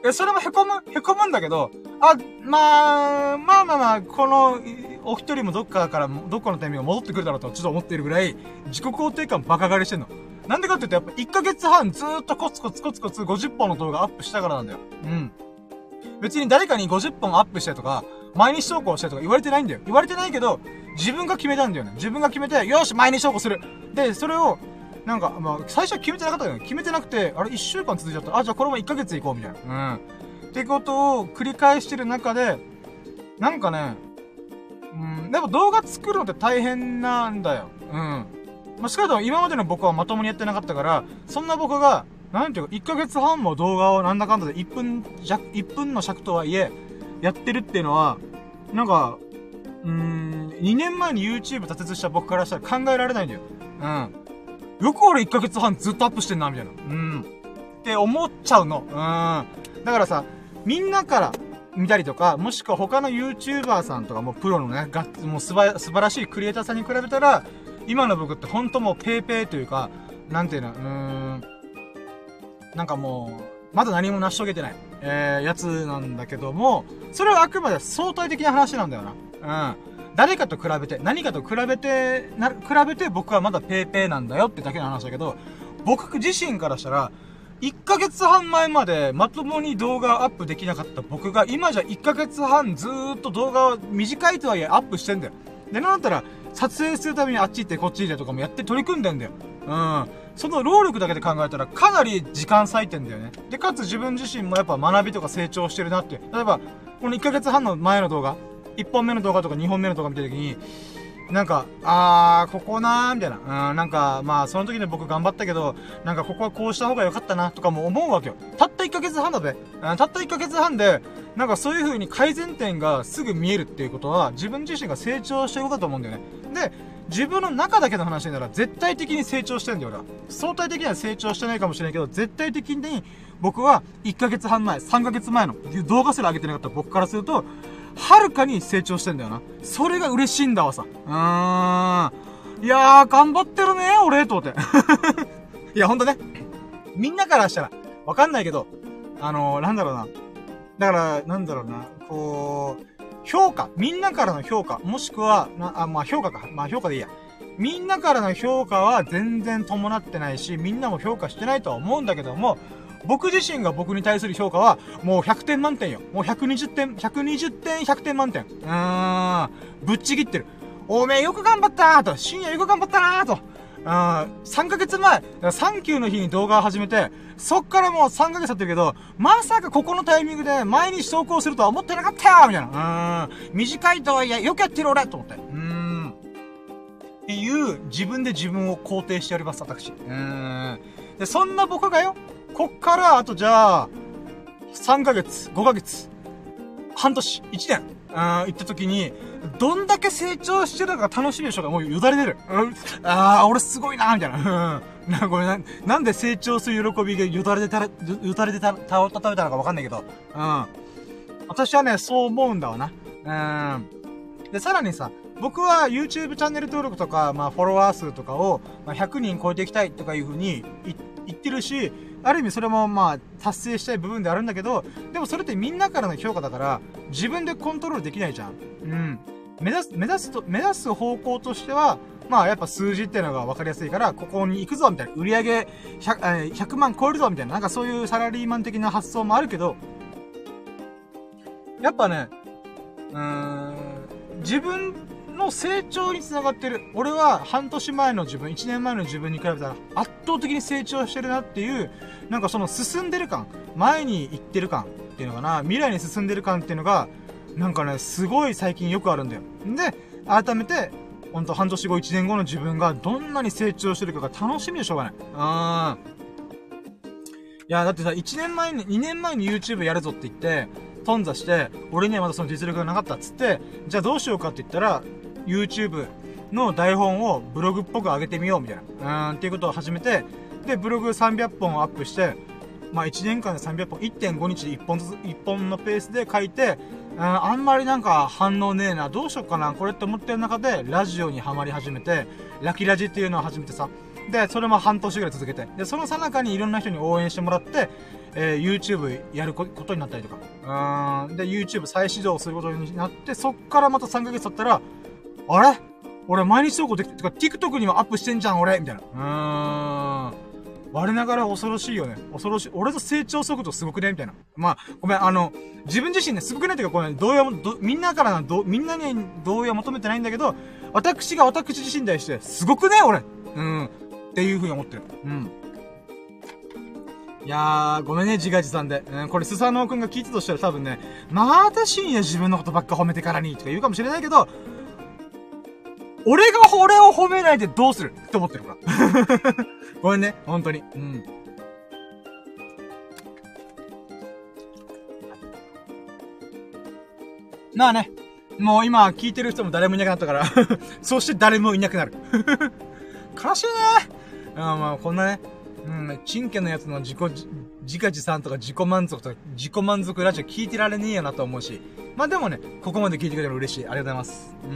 え、それも凹む、凹むんだけど、あ、まあ、まあまあまあ、この、お一人もどっかから、どっかのタイミングが戻ってくるだろうとちょっと思っているぐらい、自己肯定感バカ上がりしてんの。なんでかって言うと、やっぱ1ヶ月半ずーっとコツコツコツコツ50本の動画アップしたからなんだよ。うん。別に誰かに50本アップしてとか、毎日投稿してとか言われてないんだよ。言われてないけど、自分が決めたんだよね。自分が決めて、よし、毎日投稿する。で、それを、なんか、まあ、最初は決めてなかったよね。決めてなくて、あれ、1週間続いちゃった。あ、じゃあこれも1ヶ月行こう、みたいな。うん。ってことを繰り返してる中で、なんかね、うん、でも動画作るのって大変なんだよ。うん。まあ、しかも今までの僕はまともにやってなかったから、そんな僕が、なんていうか、1ヶ月半も動画をなんだかんだで1分弱、1分の尺とはいえ、やってるっていうのは、なんか、うーん、2年前に YouTube 立てした僕からしたら考えられないんだよ。うん。よく俺1ヶ月半ずっとアップしてんな、みたいな。うん。って思っちゃうの。うん。だからさ、みんなから見たりとか、もしくは他の YouTuber さんとかもプロのね、がもう素晴らしいクリエイターさんに比べたら、今の僕ってほんともうペーペーというか、なんていうの、うーん、なんかもう、まだ何も成し遂げてない、えー、やつなんだけども、それはあくまで相対的な話なんだよな。うん。誰かと比べて、何かと比べて、な、比べて僕はまだペーペーなんだよってだけの話だけど、僕自身からしたら、1ヶ月半前までまともに動画アップできなかった僕が、今じゃ1ヶ月半ずーっと動画を短いとはいえアップしてんだよ。で、なんだったら、撮影するためにあっち行ってこっち行ってとかもやって取り組んでんだよ。うん。その労力だけで考えたらかなり時間割いてんだよね。で、かつ自分自身もやっぱ学びとか成長してるなって。例えば、この1ヶ月半の前の動画、1本目の動画とか2本目の動画見た時に、なんか、あー、ここなー、みたいな。うん、なんか、まあ、その時で僕頑張ったけど、なんかここはこうした方が良かったな、とかも思うわけよ。たった1ヶ月半だべ。うん、たった1ヶ月半で、なんかそういう風に改善点がすぐ見えるっていうことは、自分自身が成長してることだと思うんだよね。で、自分の中だけの話なら絶対的に成長してるんだよ、俺は。相対的には成長してないかもしれないけど、絶対的に僕は1ヶ月半前、3ヶ月前の動画すら上げてなかった僕からすると、はるかに成長してんだよな。それが嬉しいんだわさ。うーん。いやー、頑張ってるね俺、と思って。いや、ほんとね。みんなからしたら、わかんないけど、あのー、なんだろうな。だから、なんだろうな。こう、評価。みんなからの評価。もしくは、な、あ、まあ、評価か。まあ、評価でいいや。みんなからの評価は全然伴ってないし、みんなも評価してないとは思うんだけども、僕自身が僕に対する評価は、もう100点満点よ。もう120点、120点、100点満点。うーん。ぶっちぎってる。おめえよく頑張ったーと、深夜よく頑張ったなーと。うん、3ヶ月前、3級の日に動画を始めて、そっからもう3ヶ月経ってるけど、まさかここのタイミングで毎日投稿するとは思ってなかったよみたいな。うん、短いとはいえ、よくやってる俺と思って。うん。っていう、自分で自分を肯定しております、私。うん。で、そんな僕がよ、こっから、あとじゃあ、3ヶ月、5ヶ月、半年、1年、うん、行った時に、どんだけ成長してるのか楽しみでしょうか？もうよだれ出る。うん、あー、俺すごいなみたいな。うん。な、これな、なんで成長する喜びがよだれでたら、よだれでた、た、たたべたのかわかんないけど。うん。私はね、そう思うんだわな。うん。で、さらにさ、僕は YouTube チャンネル登録とか、まあ、フォロワー数とかを、まあ、100人超えていきたいとかいう風に言ってるし、ある意味それもまあ達成したい部分であるんだけど、でもそれってみんなからの評価だから、自分でコントロールできないじゃん。うん。目指す、目指すと、目指す方向としては、まあやっぱ数字っていうのが分かりやすいから、ここに行くぞみたいな。売り上げ 100, 100万超えるぞみたいな。なんかそういうサラリーマン的な発想もあるけど、やっぱね、うーん、自分の成長につながってる。俺は半年前の自分、1年前の自分に比べたら圧倒的に成長してるなっていう、なんかその進んでる感、前に行ってる感っていうのかな、未来に進んでる感っていうのが、なんかね、すごい最近よくあるんだよ。で、改めて、ほんと半年後、1年後の自分がどんなに成長してるかが楽しみでしょうがない。あー。いや、だってさ、1年前に、2年前に YouTube やるぞって言って、頓挫して、俺にはまだその実力がなかったっつって、じゃあどうしようかって言ったら、YouTube の台本をブログっぽく上げてみようみたいな。うん、っていうことを始めて、で、ブログ300本アップして、まあ1年間で300本、1.5日で1本ずつ、1本のペースで書いて、ああんまりなんか反応ねえな、どうしよっかな、これって思ってる中で、ラジオにはまり始めて、ラキラジっていうのを始めてさ、で、それも半年ぐらい続けて、で、そのさなかにいろんな人に応援してもらって、えー、YouTube やることになったりとか、うん、で、YouTube 再始動することになって、そっからまた3ヶ月経ったら、あれ？俺毎日投稿できて、か TikTok にもアップしてんじゃん俺みたいな。うーん。我ながら恐ろしいよね。恐ろしい。俺の成長速度すごくね？みたいな。まあ、ごめん、あの、自分自身ね、すごくね？っていうか、これ、同意を、みんなからの、ど、みんなに同意は求めてないんだけど、私が私自身に対して、すごくね？俺うん。っていう風に思ってる。うん。いやー、ごめんね、自画自賛で。うん、これ、スサノオくんが聞いたとしたら多分ね、また深夜自分のことばっか褒めてからに、とか言うかもしれないけど、俺が俺を褒めないでどうするって思ってるから。ごめんね、本当に。うん。なあね。もう今聞いてる人も誰もいなくなったから そして誰もいなくなる 悲しいね。うん、まあこんなね、うん、チンケのやつの自己、自家自賛とか自己満足とか自己満足ラジオ聞いてられねえやなと思うし。まあでもね、ここまで聞いてくれたら嬉しい。ありがとうございます。うー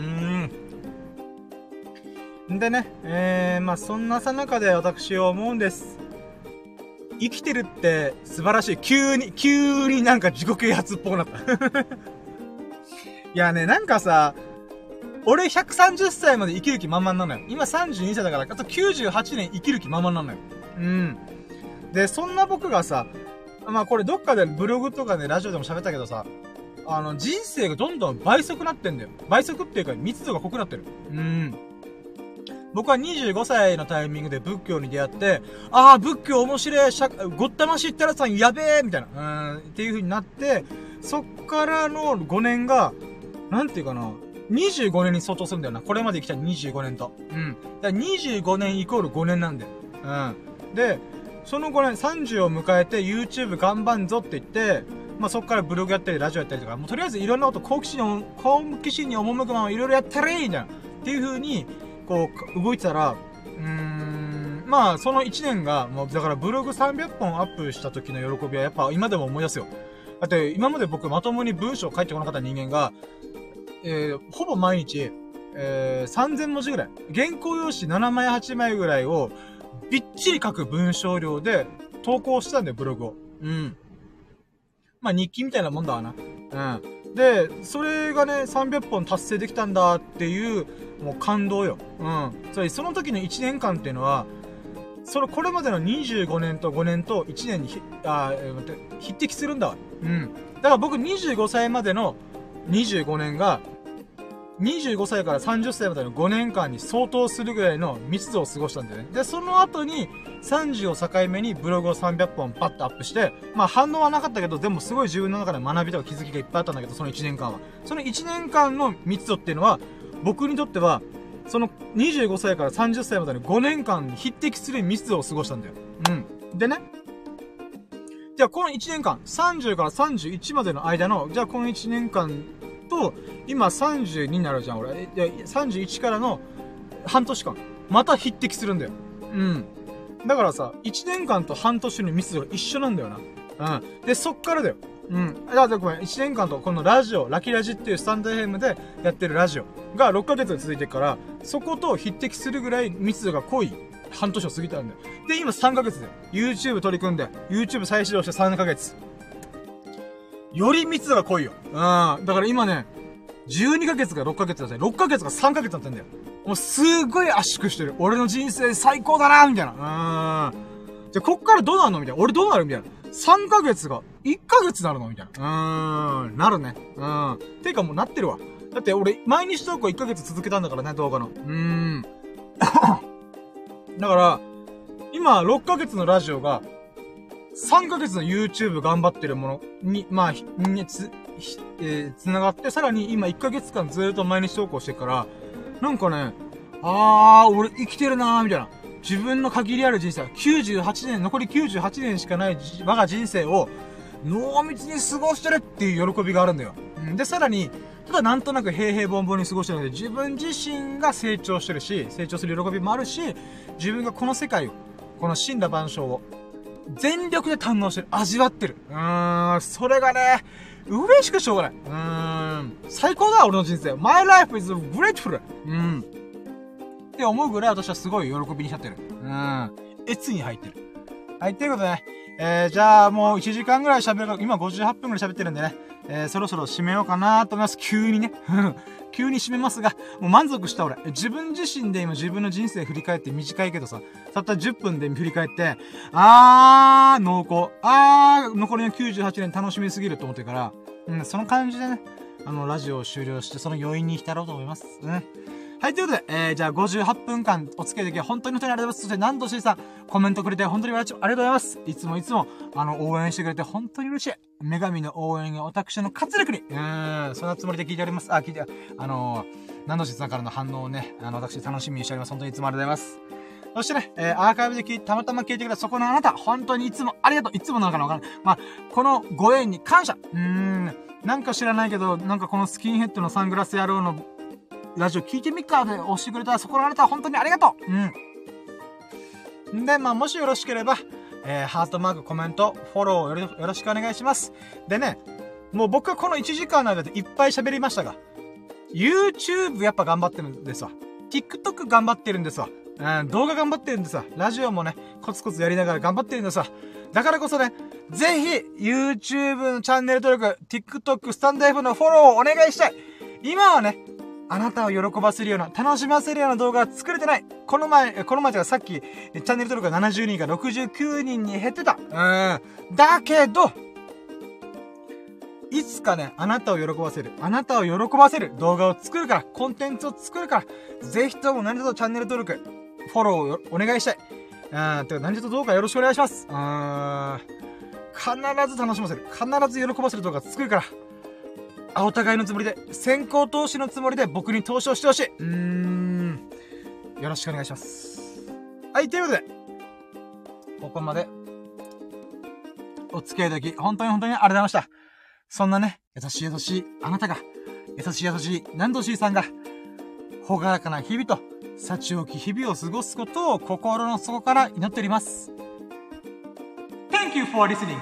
ん。でね、えー、まあそんなさなかで私は思うんです。生きてるって素晴らしい。急に、急になんか自己啓発っぽくなった。いやね、なんかさ、俺130歳まで生きる気満々なのよ。今32歳だから、あと98年生きる気満々なのよ。うん。で、そんな僕がさ、まあこれどっかでブログとかでラジオでも喋ったけどさ、あの、人生がどんどん倍速なってんだよ。倍速っていうか密度が濃くなってる。うん。僕は25歳のタイミングで仏教に出会って、ああ、仏教面白い、ごったましったらさんやべえみたいな、うん、っていう風になって、そっからの5年が、なんていうかな、25年に相当するんだよな。これまで来た25年と。うん。だから25年イコール5年なんだよ。うん。で、その5年、30を迎えて YouTube 頑張んぞって言って、まあ、そっからブログやったり、ラジオやったりとか、もうとりあえずいろんなこと好奇心に、好奇心に赴くままいろいろやったらいいじゃん。っていう風に、こう、動いてたら、うーん、まあ、その1年が、もう、だからブログ300本アップした時の喜びはやっぱ今でも思い出すよ。だって、今まで僕まともに文章を書いてこなかった人間が、えー、ほぼ毎日、えー、3000文字ぐらい。原稿用紙7枚8枚ぐらいを、びっちり書く文章量で投稿したんだよ、ブログを。うん。まあ、日記みたいなもんだわな。うん。で、それがね、300本達成できたんだっていう、もう感動よ。うん。つまり、その時の1年間っていうのは、その、これまでの25年と5年と1年にひ、あ、待って、匹敵するんだ。うん。だから僕25歳までの25年が、25歳から30歳までの5年間に相当するぐらいの密度を過ごしたんだよね。で、その後に30を境目にブログを300本パッとアップして、まあ反応はなかったけど、でもすごい自分の中で学びとか気づきがいっぱいあったんだけど、その1年間は。その1年間の密度っていうのは、僕にとっては、その25歳から30歳までの5年間に匹敵する密度を過ごしたんだよ。うん。でね。じゃあこの1年間、30から31までの間の、じゃあこの1年間と、今32になるじゃん、俺。いや、31からの半年間。また匹敵するんだよ。うん。だからさ、1年間と半年の密度が一緒なんだよな。うん。で、そっからだよ。うん。だってごめん、1年間とこのラジオ、ラキラジっていうスタンド FM でやってるラジオが6ヶ月続いてるから、そこと匹敵するぐらい密度が濃い半年を過ぎたんだよ。で、今3ヶ月だよ。YouTube 取り組んで、YouTube 再始動して3ヶ月。より密度が濃いよ。うん。だから今ね、12ヶ月か6ヶ月だった6ヶ月か3ヶ月だったんだよ。もうすっごい圧縮してる。俺の人生最高だなみたいな。うん。じゃ、こっからどうなるの？みたいな。俺どうなる？みたいな。3ヶ月が1ヶ月なるの？みたいな。うーん。なるね。うん。てかもうなってるわ。だって俺、毎日投稿1ヶ月続けたんだからね、動画の。うーん。だから、今、6ヶ月のラジオが、3ヶ月の YouTube 頑張ってるものに、まあ、に、つ、えー、繋がって、さらに今1ヶ月間ずっと毎日投稿してから、なんかね、あー、俺生きてるなー、みたいな。自分の限りある人生、98年、残り98年しかない我が人生を、濃密に過ごしてるっていう喜びがあるんだよ。で、さらに、ただなんとなく平々凡々に過ごしてるので、自分自身が成長してるし、成長する喜びもあるし、自分がこの世界を、この死んだ万象を、全力で堪能してる。味わってる。うーん、それがね、嬉しくしょうがない。うーん、最高だ、俺の人生。My life is grateful. うん。って思うぐらい私はすごい喜びにしちゃってる。うん。え、つに入ってる。はい、ということでね、えー、じゃあもう1時間ぐらい喋る今58分ぐらい喋ってるんでね、えー、そろそろ締めようかなと思います。急にね。急に締めますが、もう満足した俺。自分自身で今自分の人生振り返って短いけどさ、たった10分で振り返って、あー、濃厚。あー、残りの98年楽しみすぎると思ってるから、うん、その感じでね、あの、ラジオを終了して、その余韻に浸ろうと思います。うん。はい、ということで、えー、じゃあ58分間お付き合いでき本当に本当にありがとうございます。そして、なんとしてさん、コメントくれて本当にありがとうございます。いつもいつも、あの、応援してくれて本当に嬉しい。女神の応援が私の活力に、うん、そんなつもりで聞いております。あ、聞いて、あのー、なんとしてさんからの反応をね、あの、私楽しみにしております。本当にいつもありがとうございます。そしてね、えー、アーカイブで聞いたまたま聞いてくれたそこのあなた、本当にいつもありがとう。いつもなのかなわからない。まあ、このご縁に感謝。うーん、なんか知らないけど、なんかこのスキンヘッドのサングラス野郎のラジオ聞いてみっかで押してくれたそこのあなた本当にありがとううん。で、まあ、もしよろしければ、えー、ハートマーク、コメント、フォローよろしくお願いします。でね、もう僕はこの1時間の間でいっぱい喋りましたが、YouTube やっぱ頑張ってるんですわ。TikTok 頑張ってるんですわ。うん、動画頑張ってるんですわ。ラジオもね、コツコツやりながら頑張ってるんですわ。だからこそね、ぜひ、YouTube のチャンネル登録、TikTok、スタンド F のフォローをお願いしたい。今はね、あなたを喜ばせるような、楽しませるような動画が作れてない。この前、この前じゃさっき、チャンネル登録が70人が69人に減ってた。うん。だけど、いつかね、あなたを喜ばせる、あなたを喜ばせる動画を作るから、コンテンツを作るから、ぜひとも何卒チャンネル登録、フォローをお願いしたい。うん、てか何卒どうかよろしくお願いします。うん。必ず楽しませる。必ず喜ばせる動画作るから。あ、お互いのつもりで、先行投資のつもりで僕に投資をしてほしい。うーん。よろしくお願いします。はい、ということで、ここまで、お付き合いいただき、本当に本当にありがとうございました。そんなね、優しい優しいあなたが、優しい優しい南度 C さんが、ほがらかな日々と、幸置き日々を過ごすことを心の底から祈っております。Thank you for listening.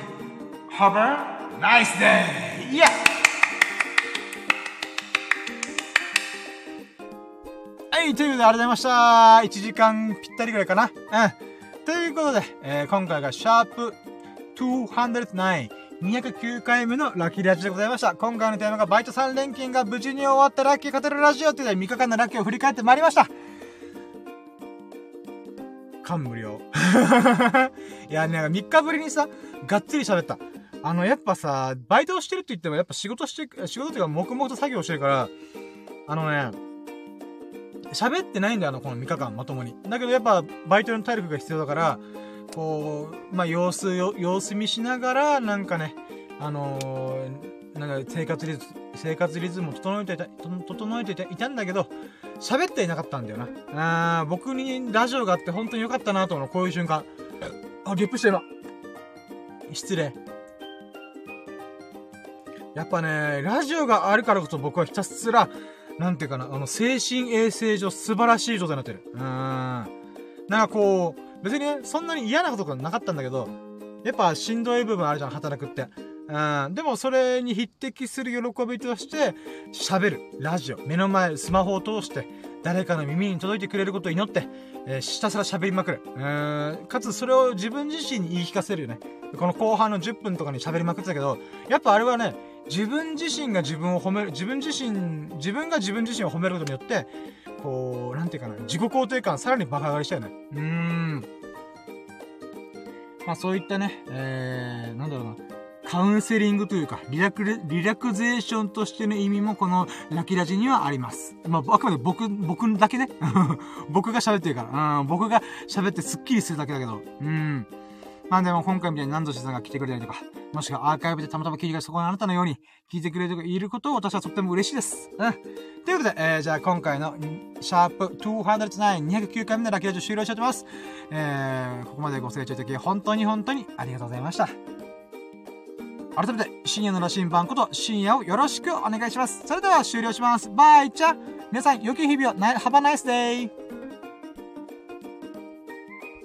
Have a nice day! Yeah! はい、ということで、ありがとうございました。1時間ぴったりぐらいかな。うん。ということで、えー、今回がシャープ209、209回目のラッキーラジオでございました。今回のテーマがバイト3連勤が無事に終わったラッキー語るラジオっていうので3日間のラッキーを振り返ってまいりました。感無量。いや、ね、3日ぶりにさ、がっつり喋った。あの、やっぱさ、バイトをしてるって言っても、やっぱ仕事して、仕事っていうか黙々と作業してるから、あのね、喋ってないんだよ、あの、この3日間、まともに。だけどやっぱ、バイトの体力が必要だから、こう、まあ、様子、様子見しながら、なんかね、あのー、なんか生活リズム、生活リズムを整えていた、整えていたんだけど、喋っていなかったんだよな。あ僕にラジオがあって本当に良かったなと思うこういう瞬間。あ、ゲップして今。失礼。やっぱね、ラジオがあるからこそ僕はひたすら、なんていうかな、あの、精神衛生上素晴らしい状態になってる。うん。なんかこう、別にね、そんなに嫌なことがなかったんだけど、やっぱしんどい部分あるじゃん、働くって。うん。でもそれに匹敵する喜びとして、喋る。ラジオ。目の前、スマホを通して、誰かの耳に届いてくれることを祈って、えー、ひたすら喋りまくる。うん。かつそれを自分自身に言い聞かせるよね。この後半の10分とかに喋りまくってたけど、やっぱあれはね、自分自身が自分を褒める、自分自身、自分が自分自身を褒めることによって、こう、なんていうかな、自己肯定感さらに爆上がりしたよね。うーん。まあそういったね、えー、なんだろうな。カウンセリングというか、リラク、リラクゼーションとしての意味もこのラキラジにはあります。まあ、あくまで僕、僕だけね。僕が喋ってるから。うん、僕が喋ってスッキリするだけだけど。うん。まあでも今回みたいに何度しさんが来てくれたりとか、もしくはアーカイブでたまたま聞いてくれそこのあなたのように聞いてくれていることを私はとっても嬉しいです。うん。ということで、えー、じゃあ今回のシャープ209、209回目のラッキーラジオ終了しちゃってます。えー、ここまでご清聴いただき本当に本当にありがとうございました。改めて、深夜の羅針盤こと深夜をよろしくお願いします。それでは終了します。バイチャ皆さん、良き日々を、ハバナイスデイ